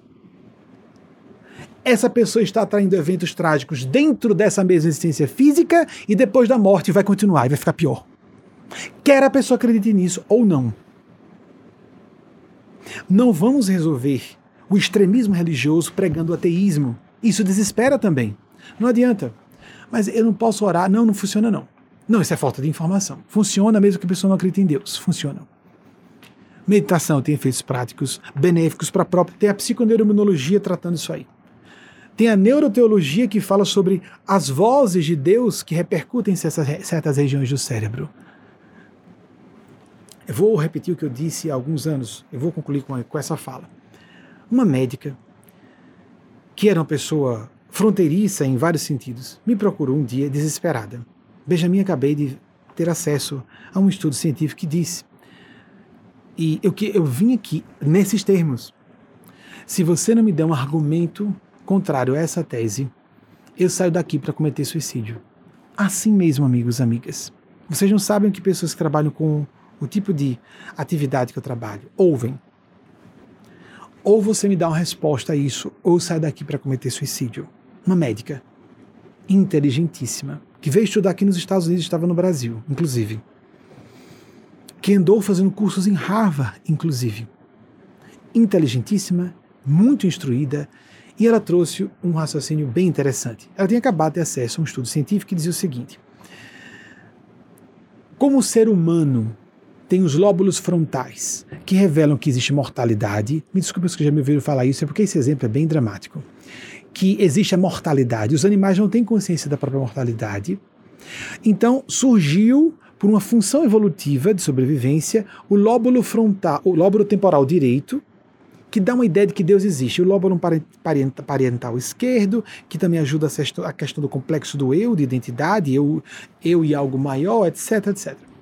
Essa pessoa está atraindo eventos trágicos dentro dessa mesma existência física e depois da morte vai continuar e vai ficar pior. Quer a pessoa acredite nisso ou não. Não vamos resolver o extremismo religioso pregando ateísmo. Isso desespera também. Não adianta. Mas eu não posso orar. Não, não funciona não. Não, isso é falta de informação. Funciona mesmo que a pessoa não acredite em Deus. Funciona. Meditação tem efeitos práticos, benéficos para a própria. Tem a psiconeuroimunologia tratando isso aí. Tem a neuroteologia que fala sobre as vozes de Deus que repercutem em certas regiões do cérebro. Eu vou repetir o que eu disse há alguns anos, eu vou concluir com, com essa fala. Uma médica, que era uma pessoa fronteiriça em vários sentidos, me procurou um dia desesperada. Benjamin, acabei de ter acesso a um estudo científico que disse. E eu, que eu vim aqui nesses termos. Se você não me der um argumento contrário a essa tese, eu saio daqui para cometer suicídio. Assim mesmo, amigos e amigas. Vocês não sabem que pessoas que trabalham com o tipo de atividade que eu trabalho ouvem. Ou você me dá uma resposta a isso, ou sai daqui para cometer suicídio. Uma médica inteligentíssima, que veio estudar aqui nos Estados Unidos, estava no Brasil, inclusive. Que andou fazendo cursos em Harvard, inclusive. Inteligentíssima, muito instruída, e ela trouxe um raciocínio bem interessante. Ela tinha acabado de ter acesso a um estudo científico que dizia o seguinte: Como o ser humano tem os lóbulos frontais, que revelam que existe mortalidade. Me desculpe se já me ouviram falar isso, é porque esse exemplo é bem dramático. Que existe a mortalidade. Os animais não têm consciência da própria mortalidade. Então, surgiu, por uma função evolutiva de sobrevivência, o lóbulo frontal, o lóbulo temporal direito, que dá uma ideia de que Deus existe. O lóbulo parental esquerdo, que também ajuda a questão do complexo do eu, de identidade, eu, eu e algo maior, etc, etc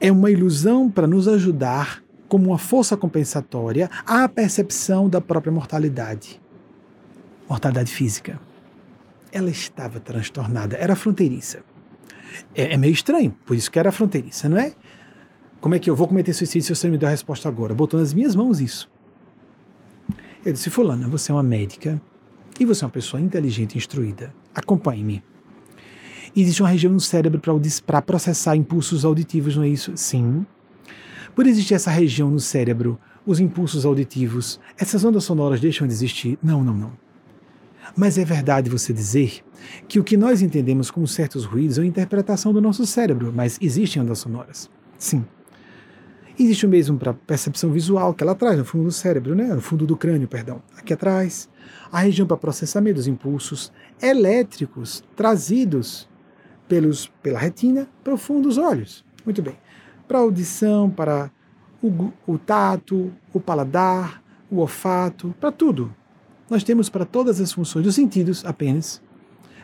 é uma ilusão para nos ajudar, como uma força compensatória, à percepção da própria mortalidade. Mortalidade física. Ela estava transtornada, era fronteiriça. É, é meio estranho, por isso que era fronteiriça, não é? Como é que eu vou cometer suicídio se você me der a resposta agora? Botou nas minhas mãos isso. Eu disse, Fulana, você é uma médica e você é uma pessoa inteligente e instruída. Acompanhe-me existe uma região no cérebro para processar impulsos auditivos, não é isso? Sim. Por existir essa região no cérebro, os impulsos auditivos, essas ondas sonoras deixam de existir? Não, não, não. Mas é verdade você dizer que o que nós entendemos como certos ruídos é uma interpretação do nosso cérebro, mas existem ondas sonoras. Sim. Existe o mesmo para percepção visual, que ela traz no fundo do cérebro, né? no fundo do crânio, perdão, aqui atrás. A região para processamento dos impulsos elétricos trazidos pelos, pela retina para o fundo dos olhos. Muito bem. Para a audição, para o, o tato, o paladar, o olfato, para tudo. Nós temos para todas as funções dos sentidos apenas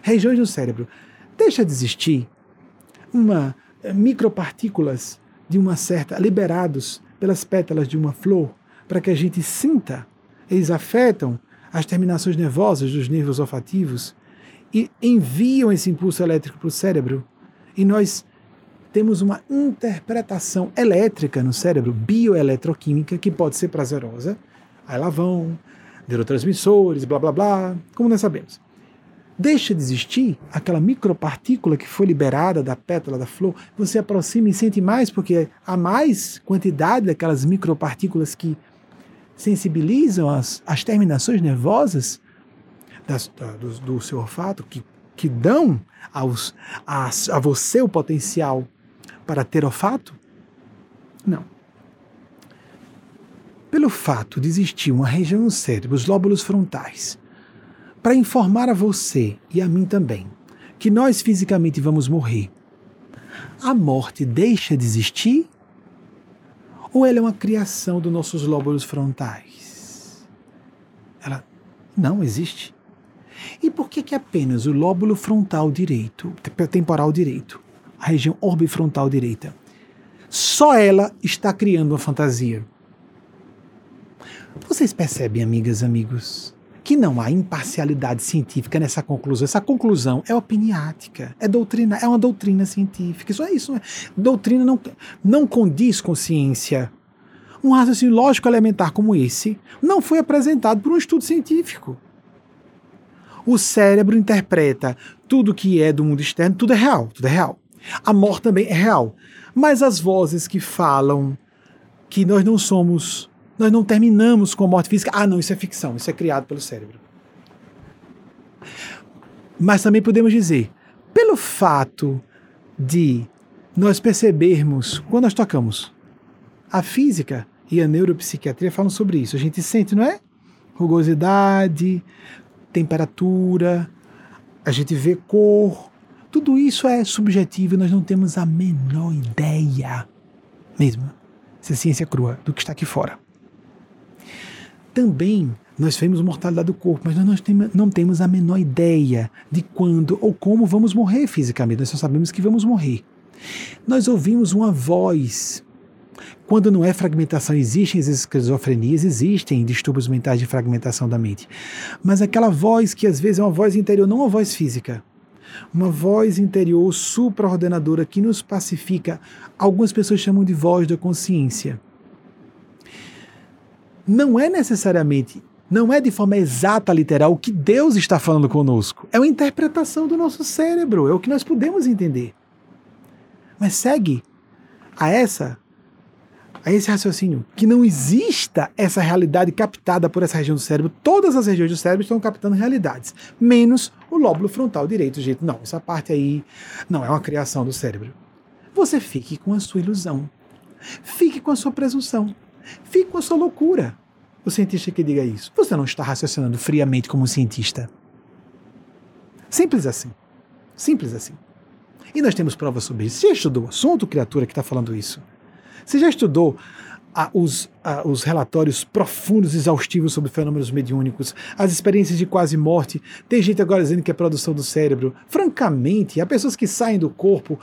regiões do cérebro. Deixa de existir uma eh, micropartículas de uma certa liberados pelas pétalas de uma flor para que a gente sinta. Eles afetam as terminações nervosas dos nervos olfativos e enviam esse impulso elétrico para o cérebro. E nós temos uma interpretação elétrica no cérebro, bioeletroquímica, que pode ser prazerosa. Aí lá vão neurotransmissores, blá blá blá, como nós sabemos. Deixa de existir aquela micropartícula que foi liberada da pétala da flor, você aproxima e sente mais, porque há mais quantidade daquelas micropartículas que sensibilizam as, as terminações nervosas das, da, do, do, seu olfato, que, que dão aos, a, a você o potencial para ter olfato? Não. Pelo fato de existir uma região no cérebro, os lóbulos frontais, para informar a você e a mim também que nós fisicamente vamos morrer, a morte deixa de existir? Ou ela é uma criação dos nossos lóbulos frontais? Ela não existe. E por que, que apenas o lóbulo frontal direito, temporal direito, a região orbifrontal direita, só ela está criando uma fantasia? Vocês percebem, amigas, amigos, que não há imparcialidade científica nessa conclusão. Essa conclusão é opiniática, é doutrina, é uma doutrina científica. Isso é isso. Não é? Doutrina não, não condiz com ciência. Um raciocínio lógico elementar como esse não foi apresentado por um estudo científico. O cérebro interpreta tudo que é do mundo externo, tudo é real, tudo é real. A morte também é real. Mas as vozes que falam que nós não somos, nós não terminamos com a morte física, ah, não, isso é ficção, isso é criado pelo cérebro. Mas também podemos dizer, pelo fato de nós percebermos, quando nós tocamos, a física e a neuropsiquiatria falam sobre isso. A gente sente, não é? rugosidade, temperatura, a gente vê cor. Tudo isso é subjetivo e nós não temos a menor ideia, mesmo, se é ciência crua, do que está aqui fora. Também nós vemos mortalidade do corpo, mas nós não temos a menor ideia de quando ou como vamos morrer fisicamente. Nós só sabemos que vamos morrer. Nós ouvimos uma voz. Quando não é fragmentação, existem as esquizofrenias, existem distúrbios mentais de fragmentação da mente. Mas aquela voz que às vezes é uma voz interior, não uma voz física, uma voz interior supraordenadora que nos pacifica. Algumas pessoas chamam de voz da consciência. Não é necessariamente não é de forma exata, literal, o que Deus está falando conosco. É uma interpretação do nosso cérebro, é o que nós podemos entender. Mas segue a essa a esse raciocínio que não exista essa realidade captada por essa região do cérebro. Todas as regiões do cérebro estão captando realidades, menos o lóbulo frontal direito. Jeito, não, essa parte aí não é uma criação do cérebro. Você fique com a sua ilusão. Fique com a sua presunção. Fique com a sua loucura o cientista que diga isso. Você não está raciocinando friamente como um cientista. Simples assim. Simples assim. E nós temos provas sobre isso. Você estudou o assunto, criatura, que está falando isso? Você já estudou ah, os, ah, os relatórios profundos, exaustivos sobre fenômenos mediúnicos, as experiências de quase morte? Tem gente agora dizendo que é produção do cérebro. Francamente, há pessoas que saem do corpo,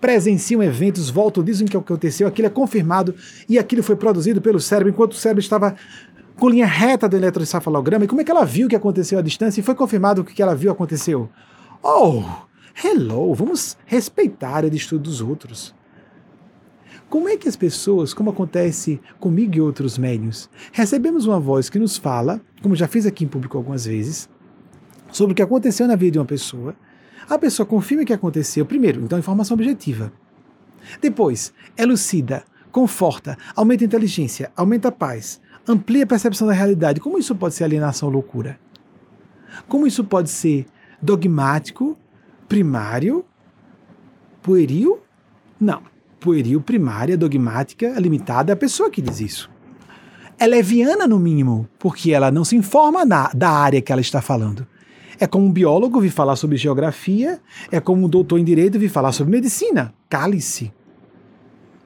presenciam eventos, voltam, dizem que aconteceu, aquilo é confirmado e aquilo foi produzido pelo cérebro enquanto o cérebro estava com linha reta do eletroencefalograma e como é que ela viu o que aconteceu à distância e foi confirmado que o que ela viu aconteceu. Oh, hello, vamos respeitar o estudo dos outros. Como é que as pessoas, como acontece comigo e outros médios, recebemos uma voz que nos fala, como já fiz aqui em público algumas vezes, sobre o que aconteceu na vida de uma pessoa, a pessoa confirma que aconteceu, primeiro, então informação objetiva. Depois, elucida, conforta, aumenta a inteligência, aumenta a paz, amplia a percepção da realidade. Como isso pode ser alienação ou loucura? Como isso pode ser dogmático, primário, pueril? Não. Pueril, primária, dogmática, limitada é a pessoa que diz isso. É leviana, no mínimo, porque ela não se informa na, da área que ela está falando. É como um biólogo vir falar sobre geografia, é como um doutor em direito vir falar sobre medicina. Cale-se.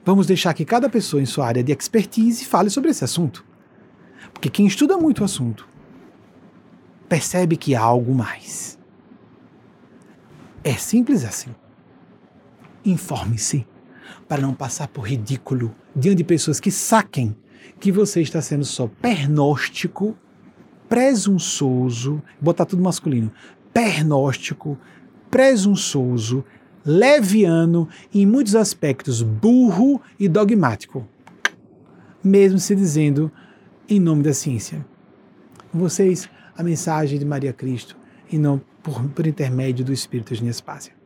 Vamos deixar que cada pessoa em sua área de expertise fale sobre esse assunto. Porque quem estuda muito o assunto percebe que há algo mais. É simples assim. Informe-se para não passar por ridículo diante de pessoas que saquem que você está sendo só pernóstico, presunçoso, botar tudo masculino, pernóstico, presunçoso, leviano e em muitos aspectos burro e dogmático. Mesmo se dizendo em nome da ciência. Vocês, a mensagem de Maria Cristo, e não por, por intermédio do Espírito de Nespásia.